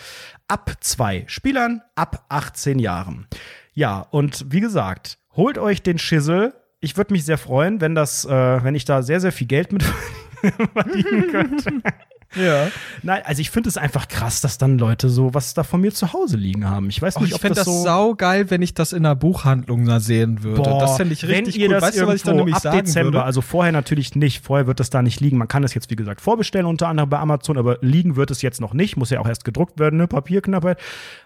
Ab zwei Spielern, ab 18 Jahren. Ja, und wie gesagt, holt euch den Schissel. Ich würde mich sehr freuen, wenn das, äh, wenn ich da sehr, sehr viel Geld mit (laughs) (laughs) verdienen könnte. (laughs) ja. Nein, also ich finde es einfach krass, dass dann Leute so was da von mir zu Hause liegen haben. Ich weiß Oh, nicht, ich ob fände das, das so saugeil, wenn ich das in einer Buchhandlung da sehen würde. Boah, das fände ich wenn richtig ihr cool. das Weißt du, was ich dann irgendwo nämlich ab sagen Dezember, würde? also vorher natürlich nicht, vorher wird das da nicht liegen. Man kann es jetzt, wie gesagt, vorbestellen, unter anderem bei Amazon, aber liegen wird es jetzt noch nicht, muss ja auch erst gedruckt werden, ne, Papierknappheit.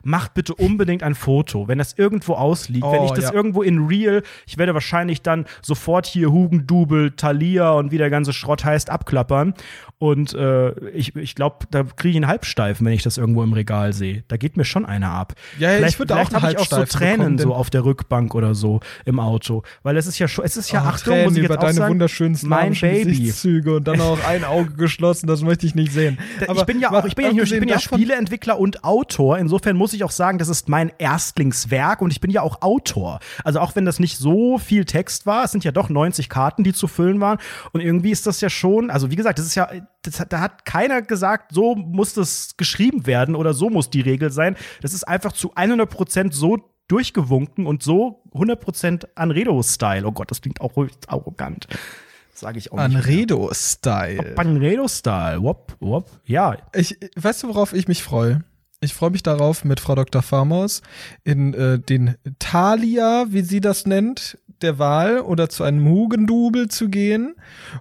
Macht bitte unbedingt ein Foto, wenn das irgendwo ausliegt, wenn Oh, ich das ja. irgendwo in Real, ich werde wahrscheinlich dann sofort hier Hugendubel, Thalia und wie der ganze Schrott heißt, abklappern. Und äh, ich, ich glaube, da kriege ich einen Halbsteifen, wenn ich das irgendwo im Regal sehe. Da geht mir schon einer ab. Ja, ja, ich vielleicht würde auch vielleicht habe ich auch so Tränen bekommen, so auf der Rückbank oder so im Auto. Weil es ist ja schon, es ist ja, Oh, Achtung, Tränen muss ich jetzt über deine sagen, wunderschönen mein Baby. Gesichtszüge und dann auch ein Auge geschlossen, das möchte ich nicht sehen. ich bin ja auch, ich bin ja, ich bin ja Spieleentwickler und Autor. Insofern muss ich auch sagen, das ist mein Erstlingswerk und ich bin ja auch Autor. Also auch wenn das nicht so viel Text war, es sind ja doch 90 Karten, die zu füllen waren. Und irgendwie ist das ja schon, also wie gesagt, das ist ja, das hat, da hat keiner gesagt, so muss das geschrieben werden oder so muss die Regel sein. Das ist einfach zu 100 Prozent so durchgewunken und so 100% Anredo-Style. Oh Gott, das klingt auch höchst arrogant. Sage ich auch nicht. Anredo-Style. Anredo-Style. Wop, wop. Ja, Ich, weißt du, worauf ich mich freue? Ich freue mich darauf, mit Frau Dr. Farmers in äh, den Thalia, wie sie das nennt, der Wahl oder zu einem Hugendubel zu gehen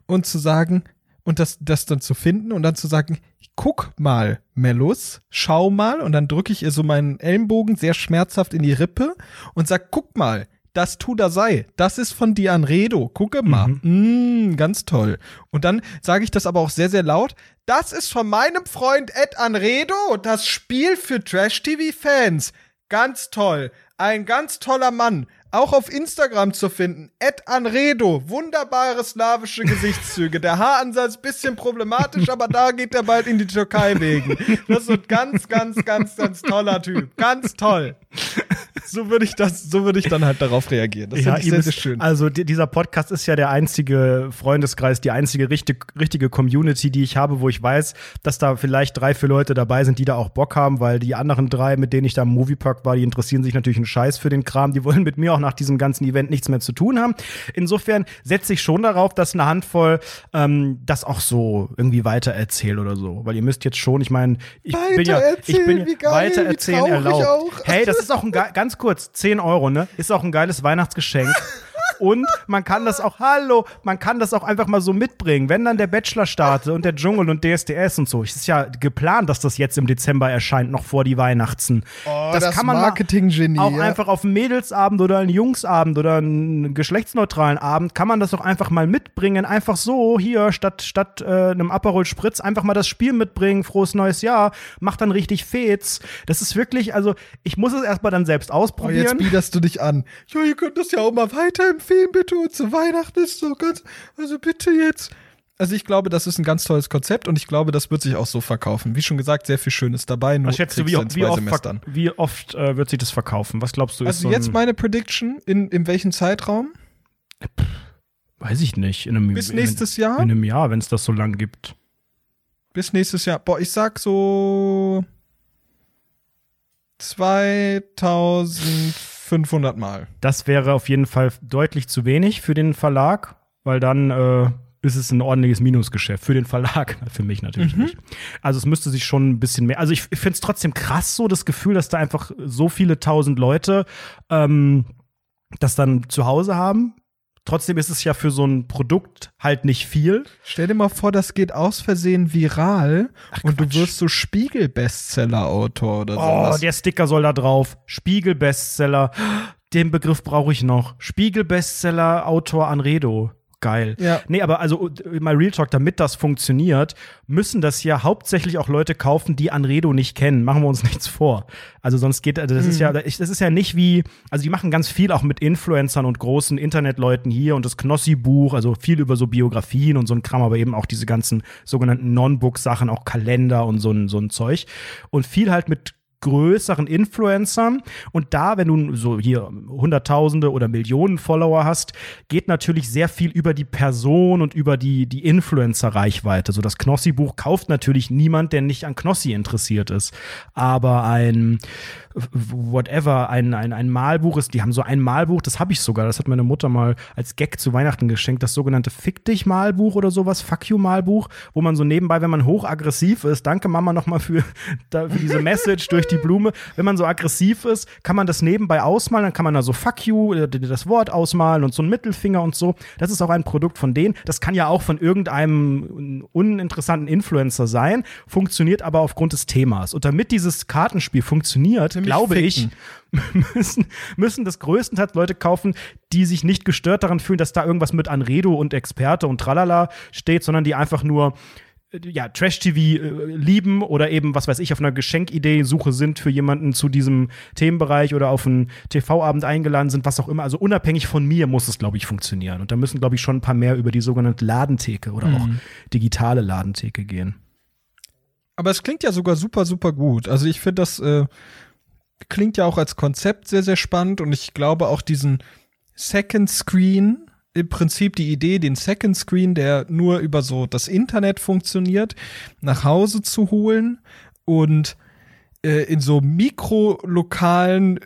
und zu sagen, und das, das dann zu finden und dann zu sagen, guck mal, Mellus, schau mal, und dann drücke ich ihr so meinen Ellenbogen sehr schmerzhaft in die Rippe und sag, guck mal, das tu da sei, das ist von dir Anredo, gucke mal, mm, ganz toll. Und dann sage ich das aber auch sehr, sehr laut, das ist von meinem Freund Ed Anredo, das Spiel für Trash-TV-Fans. Ganz toll. Ein ganz toller Mann. Auch auf Instagram zu finden. Ed Anredo. Wunderbare slawische Gesichtszüge. Der Haaransatz bisschen problematisch, aber da geht er bald in die Türkei wegen. Das ist ein ganz, ganz, ganz, ganz toller Typ. Ganz toll. (laughs) So würde ich das, so würde ich dann halt darauf reagieren. Das ja, ich sehr, sehr schön. Also di- dieser Podcast ist ja der einzige Freundeskreis, die einzige richtig, richtige Community, die ich habe, wo ich weiß, dass da vielleicht drei, vier Leute dabei sind, die da auch Bock haben, weil die anderen drei, mit denen ich da im Moviepark war, die interessieren sich natürlich einen Scheiß für den Kram. Die wollen mit mir auch nach diesem ganzen Event nichts mehr zu tun haben. Insofern setze ich schon darauf, dass eine Handvoll ähm, das auch so irgendwie weitererzählt oder so. Weil ihr müsst jetzt schon, ich meine, ich bin ja, ich bin ja Weitererzählen, wie geil, weitererzählen wie traurig erlaubt. auch. Hey, das ist (laughs) auch ein ganz kurz, 10 Euro, ne? Ist auch ein geiles Weihnachtsgeschenk. (laughs) Und man kann das auch, hallo, man kann das auch einfach mal so mitbringen. Wenn dann der Bachelor startet und der Dschungel und DSDS und so. Es ist ja geplant, dass das jetzt im Dezember erscheint, noch vor die Weihnachten. Oh, das mal Marketinggenie, Auch ja. einfach auf einen Mädelsabend oder einen Jungsabend oder einen geschlechtsneutralen Abend kann man das doch einfach mal mitbringen. Einfach so hier statt, statt äh, einem Aperol Spritz einfach mal das Spiel mitbringen. Frohes neues Jahr. Macht dann richtig Fets. Das ist wirklich, also ich muss es erstmal dann selbst Oh, jetzt ausprobieren. biederst du dich an. Ja, ihr könnt das ja auch mal weiterempfehlen, bitte. Und zu Weihnachten ist so ganz, also bitte jetzt. Also ich glaube, das ist ein ganz tolles Konzept und ich glaube, das wird sich auch so verkaufen. Wie schon gesagt, sehr viel Schönes dabei. Nur Was schätzt du, wie, in wie oft, wie oft äh, wird sich das verkaufen? Was glaubst du? ist Also so jetzt ein, meine Prediction, in, in welchem Zeitraum? weiß ich nicht. In einem, Bis in, nächstes Jahr? In einem Jahr, wenn es das so lang gibt. Bis nächstes Jahr. Boah, ich sag so 2500 Mal. Das wäre auf jeden Fall deutlich zu wenig für den Verlag, weil dann äh, ist es ein ordentliches Minusgeschäft. Für den Verlag, (laughs) für mich natürlich Mhm. nicht. Also es müsste sich schon ein bisschen mehr. Also ich, ich finde es trotzdem krass so, das Gefühl, dass da einfach so viele tausend Leute ähm, das dann zu Hause haben. Trotzdem ist es ja für so ein Produkt halt nicht viel. Stell dir mal vor, das geht aus Versehen viral und Quatsch. du wirst so Spiegel-Bestseller-Autor oder Oh, sowas. der Sticker soll da drauf. Spiegel-Bestseller. Den Begriff brauche ich noch. Spiegel-Bestseller, Autor Geil. Ja. Nee, aber also äh, mal Real Talk, damit das funktioniert, müssen das ja hauptsächlich auch Leute kaufen, die Anredo nicht kennen. Machen wir uns (laughs) nichts vor. Also sonst geht, also das ist ja, das ist ja nicht wie, also die machen ganz viel auch mit Influencern und großen Internetleuten hier und das Knossi-Buch, also viel über so Biografien und so ein Kram, aber eben auch diese ganzen sogenannten Non-Book-Sachen, auch Kalender und so ein, so ein Zeug. Und viel halt mit größeren Influencern. Und da, wenn du so hier Hunderttausende oder Millionen Follower hast, geht natürlich sehr viel über die Person und über die, die Influencer-Reichweite. So das Knossi-Buch kauft natürlich niemand, der nicht an Knossi interessiert ist. Aber ein whatever, ein, ein, ein Malbuch ist, die haben so ein Malbuch, das habe ich sogar, das hat meine Mutter mal als Gag zu Weihnachten geschenkt, das sogenannte Fick dich Malbuch oder sowas, Fuck you Malbuch, wo man so nebenbei, wenn man hochaggressiv ist, danke Mama nochmal für, für diese Message durch die Blume, wenn man so aggressiv ist, kann man das nebenbei ausmalen, dann kann man da so Fuck you, äh, das Wort ausmalen und so ein Mittelfinger und so. Das ist auch ein Produkt von denen. Das kann ja auch von irgendeinem uninteressanten Influencer sein, funktioniert aber aufgrund des Themas. Und damit dieses Kartenspiel funktioniert, Nämlich glaube ich, ficken. (laughs) müssen, müssen das größtenteils Leute kaufen, die sich nicht gestört daran fühlen, dass da irgendwas mit Anredo und Experte und Tralala steht, sondern die einfach nur ja, Trash-TV äh, lieben oder eben, was weiß ich, auf einer Geschenkidee Suche sind für jemanden zu diesem Themenbereich oder auf einen TV-Abend eingeladen sind, was auch immer. Also unabhängig von mir muss es, glaube ich, funktionieren. Und da müssen, glaube ich, schon ein paar mehr über die sogenannte Ladentheke oder auch digitale Ladentheke gehen. Aber es klingt ja sogar super, super gut. Also ich finde, das äh, klingt ja auch als Konzept sehr, sehr spannend und ich glaube auch diesen Second Screen, im Prinzip die Idee, den Second Screen, der nur über so das Internet funktioniert, nach Hause zu holen und äh, in so mikrolokalen äh,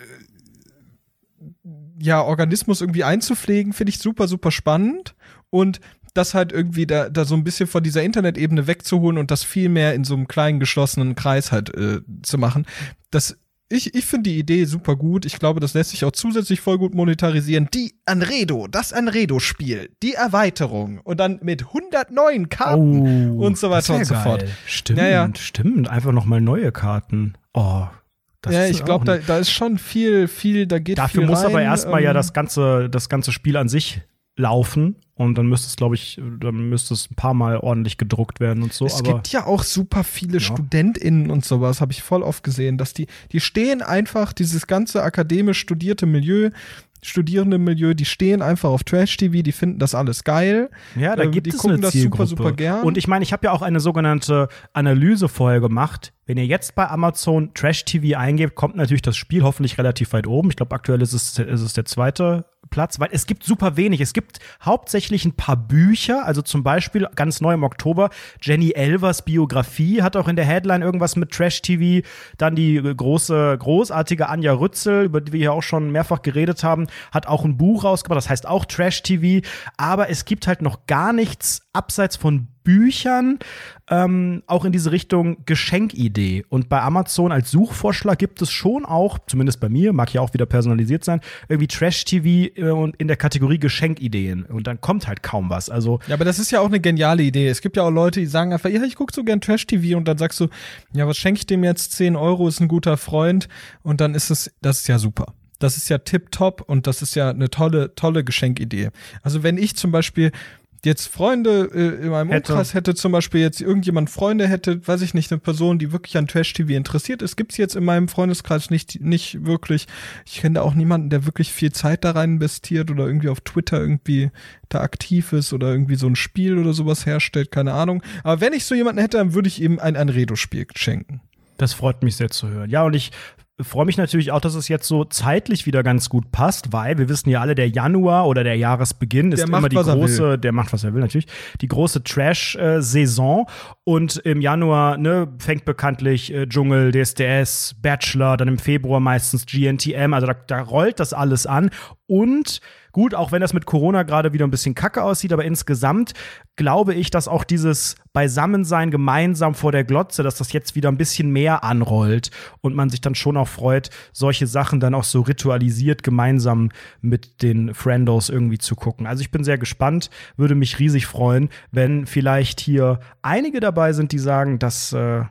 ja, Organismus irgendwie einzupflegen, finde ich super, super spannend. Und das halt irgendwie da, da so ein bisschen von dieser Internetebene wegzuholen und das viel mehr in so einem kleinen geschlossenen Kreis halt äh, zu machen. Das ich, ich finde die Idee super gut. Ich glaube, das lässt sich auch zusätzlich voll gut monetarisieren. Die Anredo, das Anredo-Spiel, die Erweiterung und dann mit 100 neuen Karten und so weiter Oh, und so geil. fort. Stimmt, Ja, ja. stimmt. Einfach noch mal neue Karten. Oh, das ja, ich glaube, da, da ist schon viel, viel, da geht Dafür viel muss rein. aber erstmal ja ähm, das ganze, das ganze Spiel an sich laufen und dann müsste es, glaube ich, dann müsste es ein paar Mal ordentlich gedruckt werden und so. Es aber gibt ja auch super viele StudentInnen und sowas, habe ich voll oft gesehen, dass die, die stehen einfach, dieses ganze akademisch studierte Milieu, studierende Milieu, die stehen einfach auf Trash-TV, die finden das alles geil. ja, da gibt die es gucken eine das Zielgruppe. super, super gern. Und ich meine, ich habe ja auch eine sogenannte Analyse vorher gemacht. Wenn ihr jetzt bei Amazon Trash TV eingebt, kommt natürlich das Spiel hoffentlich relativ weit oben. Ich glaube, aktuell ist es, ist es der zweite Platz, weil es gibt super wenig. Es gibt hauptsächlich ein paar Bücher, also zum Beispiel ganz neu im Oktober Jenny Elvers Biografie hat auch in der Headline irgendwas mit Trash TV. Dann die große, großartige Anja Rützel, über die wir ja auch schon mehrfach geredet haben, hat auch ein Buch rausgebracht, das heißt auch Trash TV. Aber es gibt halt noch gar nichts abseits von Büchern, ähm, auch in diese Richtung Geschenkidee. Und bei Amazon als Suchvorschlag gibt es schon auch, zumindest bei mir, mag ja auch wieder personalisiert sein, irgendwie Trash-TV äh, und in der Kategorie Geschenkideen. Und dann kommt halt kaum was. Also Ja, aber das ist ja auch eine geniale Idee. Es gibt ja auch Leute, die sagen einfach, ja, ich gucke so gern Trash-TV und dann sagst du, ja, was schenke ich dem jetzt? 10 Euro ist ein guter Freund und dann ist es, das ist ja super. Das ist ja tipptopp und das ist ja eine tolle, tolle Geschenkidee. Also wenn ich zum Beispiel jetzt Freunde äh, in meinem Hätte. Umkreis hätte, zum Beispiel jetzt irgendjemand Freunde hätte, weiß ich nicht, eine Person, die wirklich an Trash-TV interessiert ist, gibt's jetzt in meinem Freundeskreis nicht, nicht wirklich. Ich kenne da auch niemanden, der wirklich viel Zeit da rein investiert oder irgendwie auf Twitter irgendwie da aktiv ist oder irgendwie so ein Spiel oder sowas herstellt, keine Ahnung. Aber wenn ich so jemanden hätte, dann würde ich ihm ein Anredo-Spiel schenken. Das freut mich sehr zu hören. Ja, und ich freue mich natürlich auch, dass es jetzt so zeitlich wieder ganz gut passt, weil wir wissen ja alle, der Januar oder der Jahresbeginn ist macht, immer die große, der macht, was er will natürlich, die große Trash-Saison. Und im Januar ne, fängt bekanntlich äh, Dschungel, DSDS, Bachelor, dann im Februar meistens GNTM, also da, da rollt das alles an. Und gut, auch wenn das mit Corona gerade wieder ein bisschen kacke aussieht, aber insgesamt glaube ich, dass auch dieses Beisammensein gemeinsam vor der Glotze, dass das jetzt wieder ein bisschen mehr anrollt und man sich dann schon auch freut, solche Sachen dann auch so ritualisiert gemeinsam mit den Friendos irgendwie zu gucken. Also ich bin sehr gespannt, würde mich riesig freuen, wenn vielleicht hier einige dabei sind, die sagen, dass äh,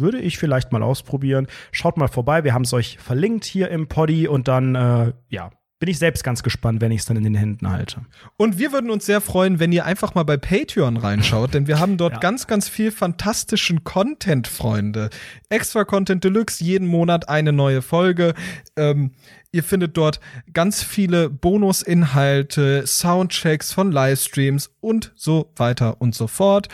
würde ich vielleicht mal ausprobieren. Schaut mal vorbei, wir haben es euch verlinkt hier im Poddy und dann, äh, ja, bin ich selbst ganz gespannt, wenn ich es dann in den Händen halte. Und wir würden uns sehr freuen, wenn ihr einfach mal bei Patreon reinschaut, denn wir haben dort (laughs) Ja. ganz, ganz viel fantastischen Content, Freunde. Extra Content Deluxe, jeden Monat eine neue Folge. Ähm, ihr findet dort ganz viele Bonusinhalte, Soundchecks von Livestreams und so weiter und so fort.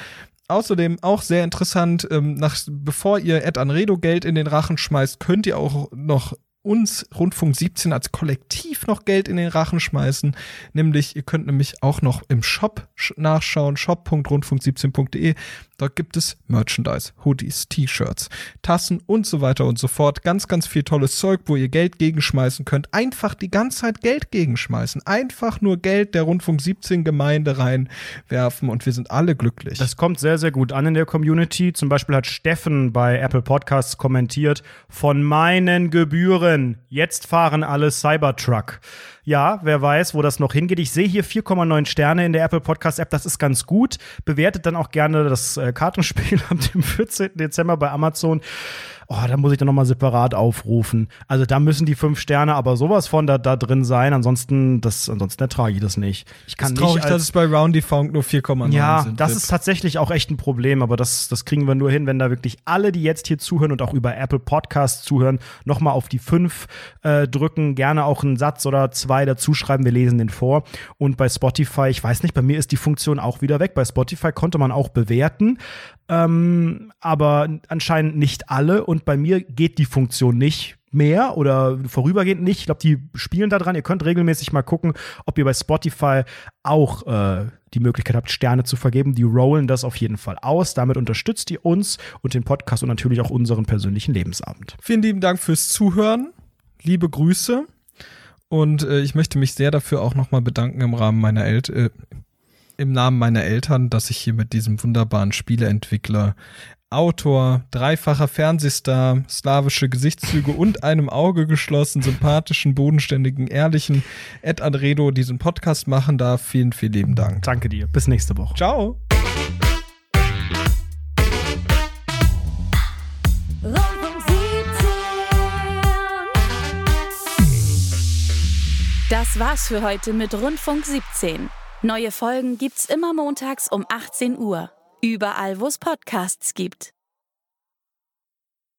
Außerdem auch sehr interessant, ähm, nach, bevor ihr Ed Anredo Geld in den Rachen schmeißt, könnt ihr auch noch uns Rundfunk 17 als Kollektiv noch Geld in den Rachen schmeißen. Nämlich, ihr könnt nämlich auch noch im Shop sch- nachschauen, shop.rundfunk17.de. Dort gibt es Merchandise, Hoodies, T-Shirts, Tassen und so weiter und so fort. Ganz, ganz viel tolles Zeug, wo ihr Geld gegenschmeißen könnt. Einfach die ganze Zeit Geld gegenschmeißen. Einfach nur Geld der Rundfunk 17 Gemeinde reinwerfen und wir sind alle glücklich. Das kommt sehr, sehr gut an in der Community. Zum Beispiel hat Steffen bei Apple Podcasts kommentiert, von meinen Gebühren, jetzt fahren alle Cybertruck. Ja, wer weiß, wo das noch hingeht. Ich sehe hier 4,9 Sterne in der Apple Podcast App. Das ist ganz gut. Bewertet dann auch gerne das äh, Kartenspiel (laughs) am dem 14. Dezember bei Amazon. Oh, da muss ich dann nochmal separat aufrufen. Also da müssen die fünf Sterne aber sowas von da, da drin sein. Ansonsten, das, ansonsten ertrage ich das nicht. Ich kann ist traurig, nicht als dass es bei Roundy Funk nur 4,9 ja, sind. das ist tatsächlich auch echt ein Problem, aber das, das kriegen wir nur hin, wenn da wirklich alle, die jetzt hier zuhören und auch über Apple Podcasts zuhören, nochmal auf die fünf äh, drücken, gerne auch einen Satz oder zwei dazu schreiben, wir lesen den vor. Und bei Spotify, ich weiß nicht, bei mir ist die Funktion auch wieder weg. Bei Spotify konnte man auch bewerten, ähm, aber anscheinend nicht alle. Und bei mir geht die Funktion nicht mehr oder vorübergehend nicht. Ich glaube, die spielen da dran. Ihr könnt regelmäßig mal gucken, ob ihr bei Spotify auch äh, die Möglichkeit habt, Sterne zu vergeben. Die rollen das auf jeden Fall aus. Damit unterstützt ihr uns und den Podcast und natürlich auch unseren persönlichen Lebensabend. Vielen lieben Dank fürs Zuhören. Liebe Grüße. Und äh, ich möchte mich sehr dafür auch nochmal bedanken im Rahmen meiner El äh, im Namen meiner Eltern, dass ich hier mit diesem wunderbaren Spieleentwickler, Autor, dreifacher Fernsehstar, slawische Gesichtszüge und einem Auge geschlossen, sympathischen, bodenständigen, ehrlichen Ed Adredo diesen Podcast machen darf. Vielen, vielen lieben Dank. Danke dir. Bis nächste Woche. Ciao. Rundfunk 17. Das war's für heute mit Rundfunk 17. Neue Folgen gibt's immer montags um 18 Uhr. Überall, wo es Podcasts gibt.